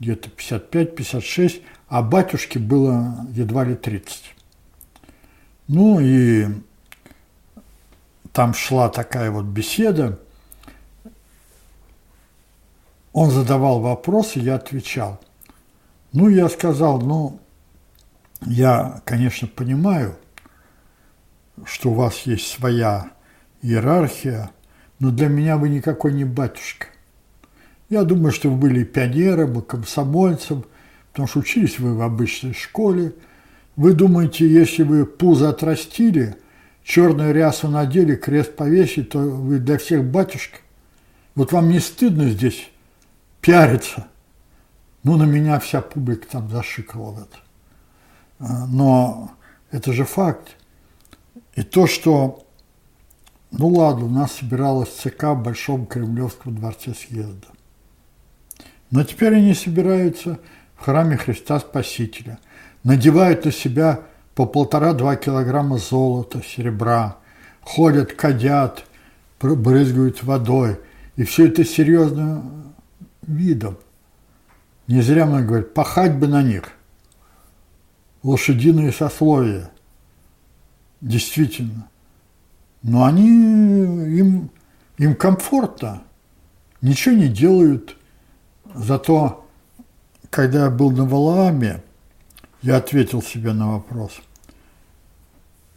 где-то 55-56, а батюшке было едва ли 30. Ну и там шла такая вот беседа, он задавал вопросы, я отвечал. Ну, я сказал, ну, я, конечно, понимаю, что у вас есть своя иерархия, но для меня вы никакой не батюшка. Я думаю, что вы были пионером и комсомольцем, потому что учились вы в обычной школе. Вы думаете, если вы пузо отрастили, черную рясу надели, крест повесили, то вы для всех батюшка? Вот вам не стыдно здесь пиариться. Ну, на меня вся публика там зашикала это. А, но это же факт. И то, что, ну ладно, у нас собиралась ЦК в Большом Кремлевском дворце съезда. Но теперь они собираются в храме Христа Спасителя, надевают на себя по полтора-два килограмма золота, серебра, ходят, кадят, брызгают водой. И все это серьезно видом. Не зря много говорят, пахать бы на них. Лошадиные сословия. Действительно. Но они, им, им комфортно. Ничего не делают. Зато, когда я был на Валааме, я ответил себе на вопрос.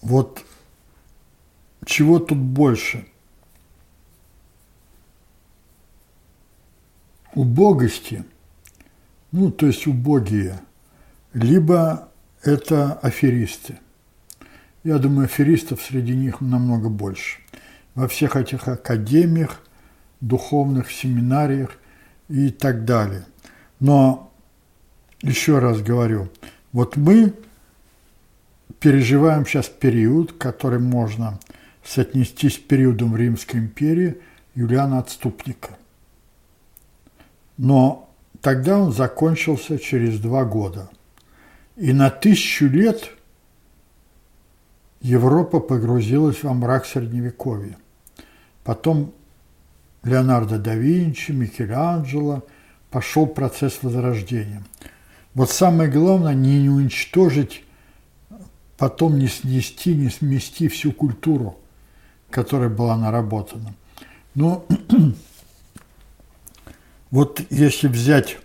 Вот чего тут больше – убогости, ну, то есть убогие, либо это аферисты. Я думаю, аферистов среди них намного больше. Во всех этих академиях, духовных семинариях и так далее. Но еще раз говорю, вот мы переживаем сейчас период, который можно соотнести с периодом Римской империи Юлиана Отступника – но тогда он закончился через два года. И на тысячу лет Европа погрузилась во мрак Средневековья. Потом Леонардо да Винчи, Микеланджело, пошел процесс возрождения. Вот самое главное не уничтожить, потом не снести, не смести всю культуру, которая была наработана. Но Вот если взять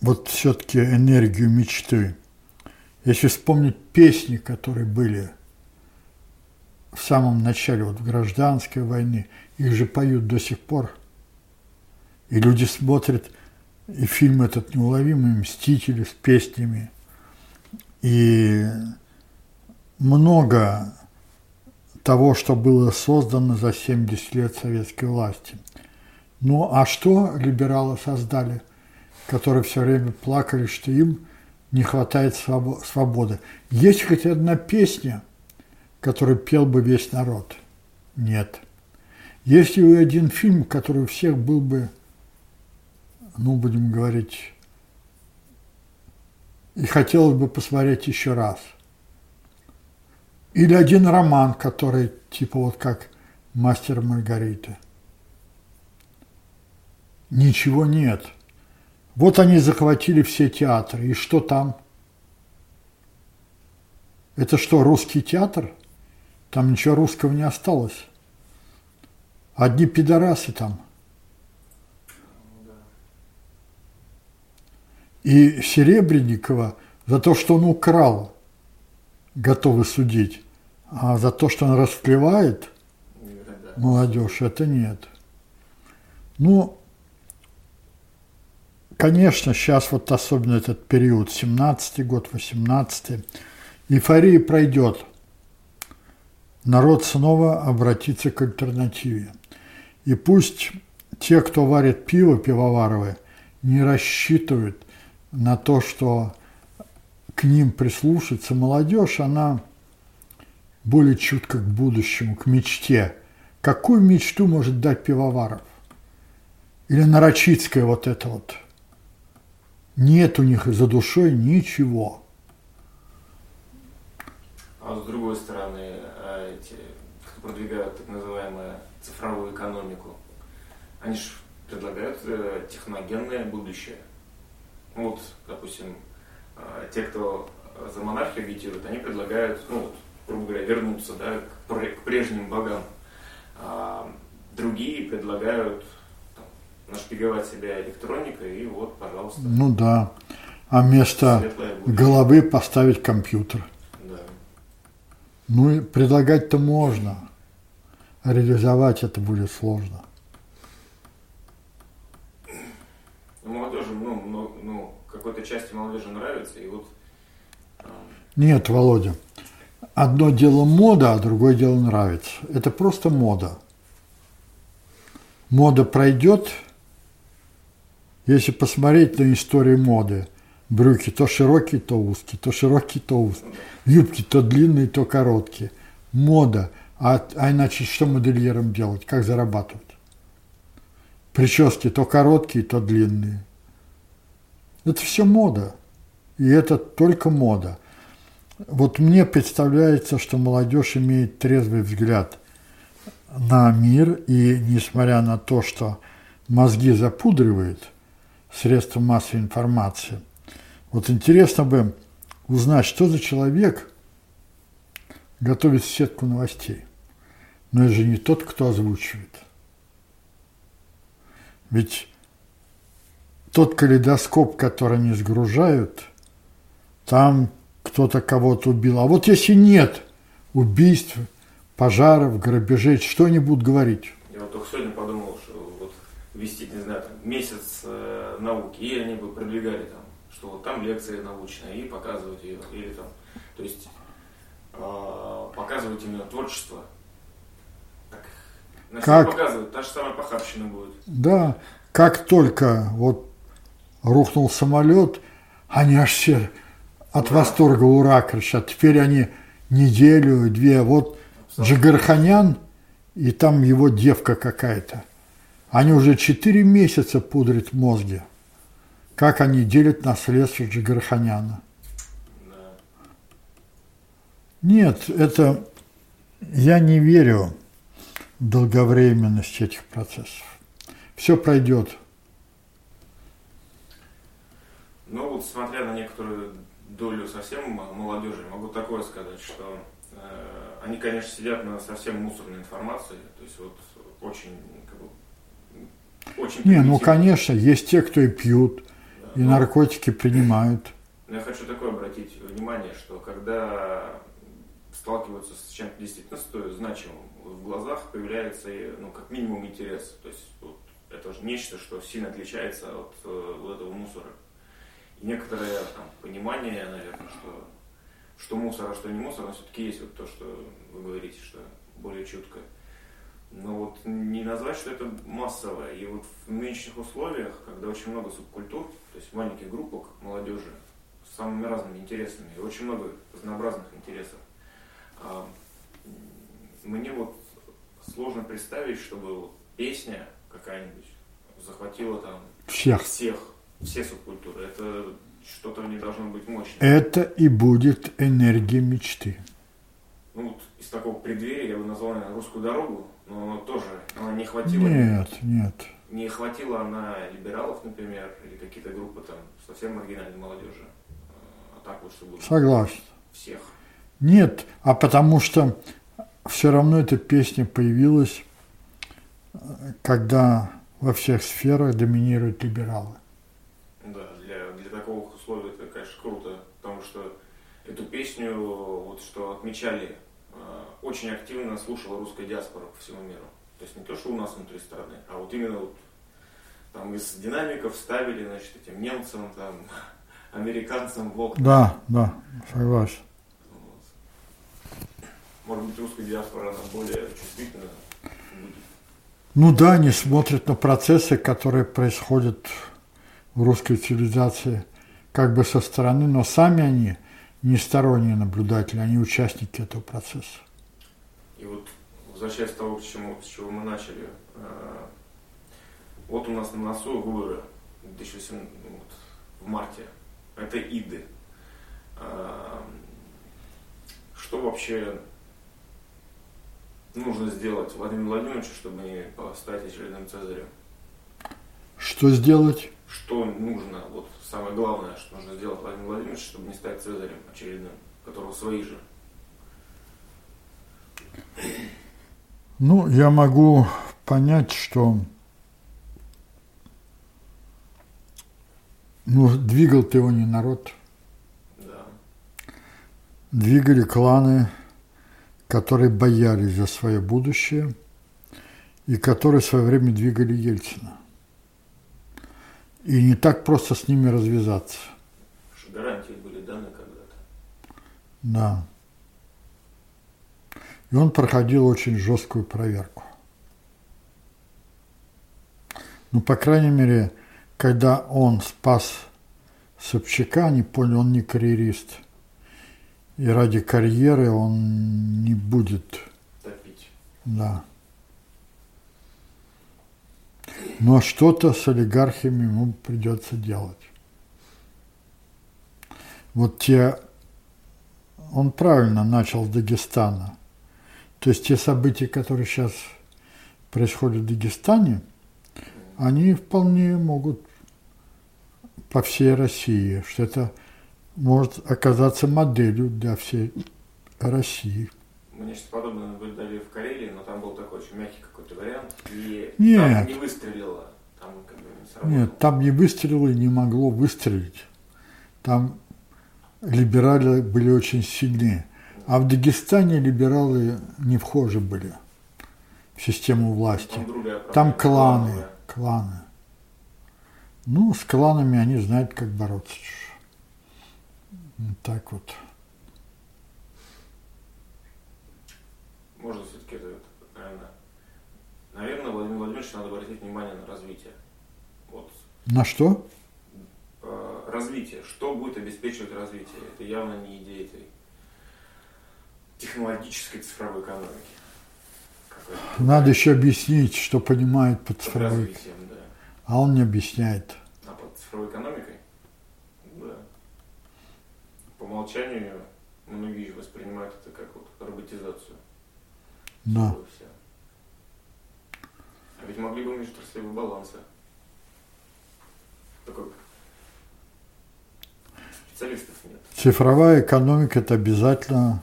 вот все-таки энергию мечты. Если вспомнить песни, которые были в самом начале вот гражданской войны, их же поют до сих пор. И люди смотрят и фильм этот неуловимый «Мстители» с песнями. И много того, что было создано за 70 лет советской власти. Ну а что либералы создали, которые все время плакали, что им не хватает свободы? Есть хоть одна песня, которую пел бы весь народ? Нет. Есть ли один фильм, который у всех был бы, ну, будем говорить, и хотелось бы посмотреть еще раз – или один роман, который типа вот как «Мастер Маргарита». Ничего нет. Вот они захватили все театры. И что там? Это что, русский театр? Там ничего русского не осталось. Одни пидорасы там. И Серебренникова за то, что он украл – готовы судить. А за то, что он расплевает молодежь, это нет. Ну, конечно, сейчас вот особенно этот период, 17-й год, 18-й, эйфория пройдет. Народ снова обратится к альтернативе. И пусть те, кто варит пиво пивоваровое, не рассчитывают на то, что к ним прислушаться, молодежь, она более чутка к будущему, к мечте. Какую мечту может дать Пивоваров? Или Нарочицкая вот это вот? Нет у них за душой ничего. А с другой стороны, а эти, кто продвигают так называемую цифровую экономику, они же предлагают э, техногенное будущее. Вот, допустим, а, те, кто за монархию агитируют, они предлагают, ну, вот, грубо говоря, вернуться да, к, прежним богам. А другие предлагают там, нашпиговать себя электроникой, и вот, пожалуйста. Ну да. А вместо головы поставить компьютер. Да. Ну и предлагать-то можно. А реализовать это будет сложно. Молодежи, ну, ну, ну какой-то части молодежи нравится, и вот... А, Нет, Володя, одно дело мода, а другое дело нравится. Это просто мода. Мода пройдет, если посмотреть на историю моды. Брюки то широкие, то узкие, то широкие, то узкие. Юбки то длинные, то короткие. Мода. А, а иначе что модельерам делать? Как зарабатывать? Прически то короткие, то длинные. Это все мода. И это только мода. Вот мне представляется, что молодежь имеет трезвый взгляд на мир, и несмотря на то, что мозги запудривает средства массовой информации, вот интересно бы узнать, что за человек готовит сетку новостей. Но это же не тот, кто озвучивает. Ведь тот калейдоскоп, который они сгружают, там кто-то кого-то убил. А вот если нет убийств, пожаров, грабежей, что они будут говорить? Я вот только сегодня подумал, что вот вести, не знаю, там, месяц э, науки, и они бы продвигали там, что вот там лекция научная, и показывать ее, или там, то есть э, показывать именно творчество. Так, на как? показывают, та же самая похабщина будет. Да, как только вот рухнул самолет, они аж все от восторга ура кричат. Теперь они неделю, две, вот Джигарханян, и там его девка какая-то. Они уже четыре месяца пудрят мозги. Как они делят наследство Джигарханяна. Нет, это я не верю в долговременность этих процессов. Все пройдет. Ну вот смотря на некоторую долю совсем молодежи, могу такое сказать, что э, они, конечно, сидят на совсем мусорной информации, то есть вот очень, как бы, очень Не, ну конечно, есть те, кто и пьют, да. И наркотики принимают. Но я хочу такое обратить внимание, что когда сталкиваются с чем-то действительно стоит значимым, в глазах появляется, ну, как минимум, интерес. То есть вот, это же нечто, что сильно отличается от э, вот этого мусора. Некоторое там, понимание, наверное, что, что мусор, а что не мусор, но все-таки есть вот то, что вы говорите, что более чутко. Но вот не назвать, что это массовое. И вот в нынешних условиях, когда очень много субкультур, то есть маленьких группок молодежи, с самыми разными интересами, и очень много разнообразных интересов, а, мне вот сложно представить, чтобы песня какая-нибудь захватила там всех. всех, все субкультуры. Это что-то не должно быть мощным. Это и будет энергия мечты. Ну вот из такого преддверия я бы назвал, наверное, русскую дорогу, но тоже она не хватила. Нет, нет. Не хватило она либералов, например, или какие-то группы там совсем маргинальной молодежи. А так вот, чтобы Согласен. всех. Нет, а потому что все равно эта песня появилась, когда во всех сферах доминируют либералы. Да, для, для такого условия это, конечно, круто, потому что эту песню, вот что отмечали, э, очень активно слушала русская диаспора по всему миру. То есть не то, что у нас внутри страны, а вот именно вот там из динамиков ставили, значит, этим немцам, там, американцам в окна. Да, да, согласен. Может быть, русская диаспора, она более чувствительна будет. Ну да, они смотрят на процессы, которые происходят в русской цивилизации как бы со стороны, но сами они не сторонние наблюдатели, они участники этого процесса. И вот возвращаясь к тому, к чему, с чего мы начали, э, вот у нас на носу выборы 2018, ну, вот, в марте. Это ИДы. Э, что вообще нужно сделать Владимиру Владимировичу, чтобы не стать очередным Цезарем? Что сделать? Что нужно, вот самое главное, что нужно сделать Владимиру Владимировичу, чтобы не стать Цезарем очередным, которого свои же? Ну, я могу понять, что ну, двигал ты его не народ. Да. Двигали кланы, которые боялись за свое будущее и которые в свое время двигали Ельцина. И не так просто с ними развязаться. Что гарантии были даны когда-то. Да. И он проходил очень жесткую проверку. Ну, по крайней мере, когда он спас Собчака, не понял, он не карьерист – и ради карьеры он не будет. Топить. Да. Но что-то с олигархами ему придется делать. Вот те, он правильно начал с Дагестана. То есть те события, которые сейчас происходят в Дагестане, они вполне могут по всей России, что это может оказаться моделью для всей России. Мы нечто подобное наблюдали в Карелии, но там был такой очень мягкий какой-то вариант, и Нет. там не выстрелило. Там как бы не сработало. Нет, там не выстрелило и не могло выстрелить. Там либералы были очень сильны. А в Дагестане либералы не вхожи были в систему власти. Там, другая Там кланы, кланы. Ну, с кланами они знают, как бороться. Вот так вот. Можно все-таки это, наверное, наверное, Владимир Владимирович надо обратить внимание на развитие. Вот На что? э, развитие. Что будет обеспечивать развитие? Это явно не идея этой технологической цифровой экономики. Надо еще объяснить, что понимает под цифровой. развитием, да. А он не объясняет. А под цифровой экономикой? Да. По умолчанию многие воспринимают это как вот роботизацию. Вся. А ведь могли бы балансы. Такой специалистов нет. Цифровая экономика – это обязательно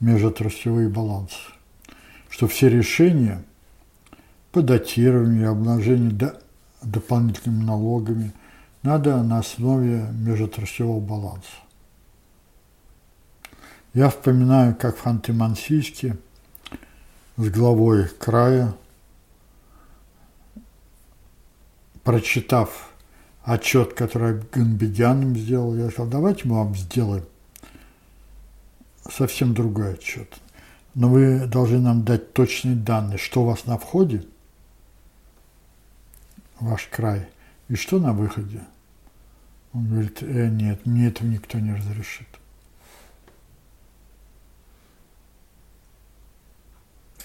межотраслевые балансы. Что все решения по датированию, обложению до- дополнительными налогами надо на основе межотраслевого баланса. Я вспоминаю, как в Ханты-Мансийске с главой края, прочитав отчет, который Ганбедян сделал, я сказал, давайте мы вам сделаем совсем другой отчет. Но вы должны нам дать точные данные, что у вас на входе, ваш край, и что на выходе. Он говорит, э, нет, мне этого никто не разрешит.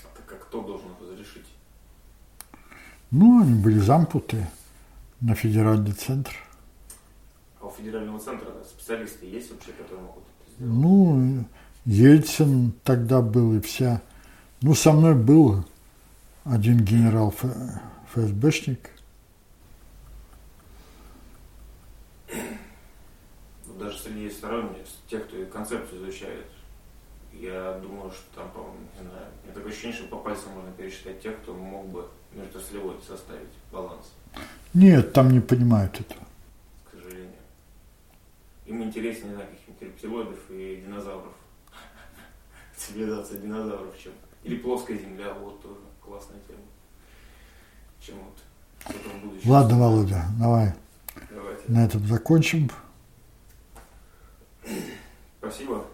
А так а кто должен разрешить? Ну, они были замкнуты на федеральный центр. А у федерального центра специалисты есть вообще, которые могут это сделать? Ну, Ельцин тогда был и вся. Ну, со мной был один генерал ФСБшник. Ну, даже среди сторонников, тех, кто концепцию изучает, я думаю, что там, по-моему, не знаю, мне такое ощущение, что по пальцам можно пересчитать тех, кто мог бы между межотраслевой составить баланс. Нет, там не понимают этого. К сожалению. Им интереснее, не знаю, каких-нибудь рептилоидов и динозавров цивилизация динозавров, чем. Или плоская земля, вот тоже классная тема. Чем вот. Ладно, Володя, давай Давайте. на этом закончим. Спасибо.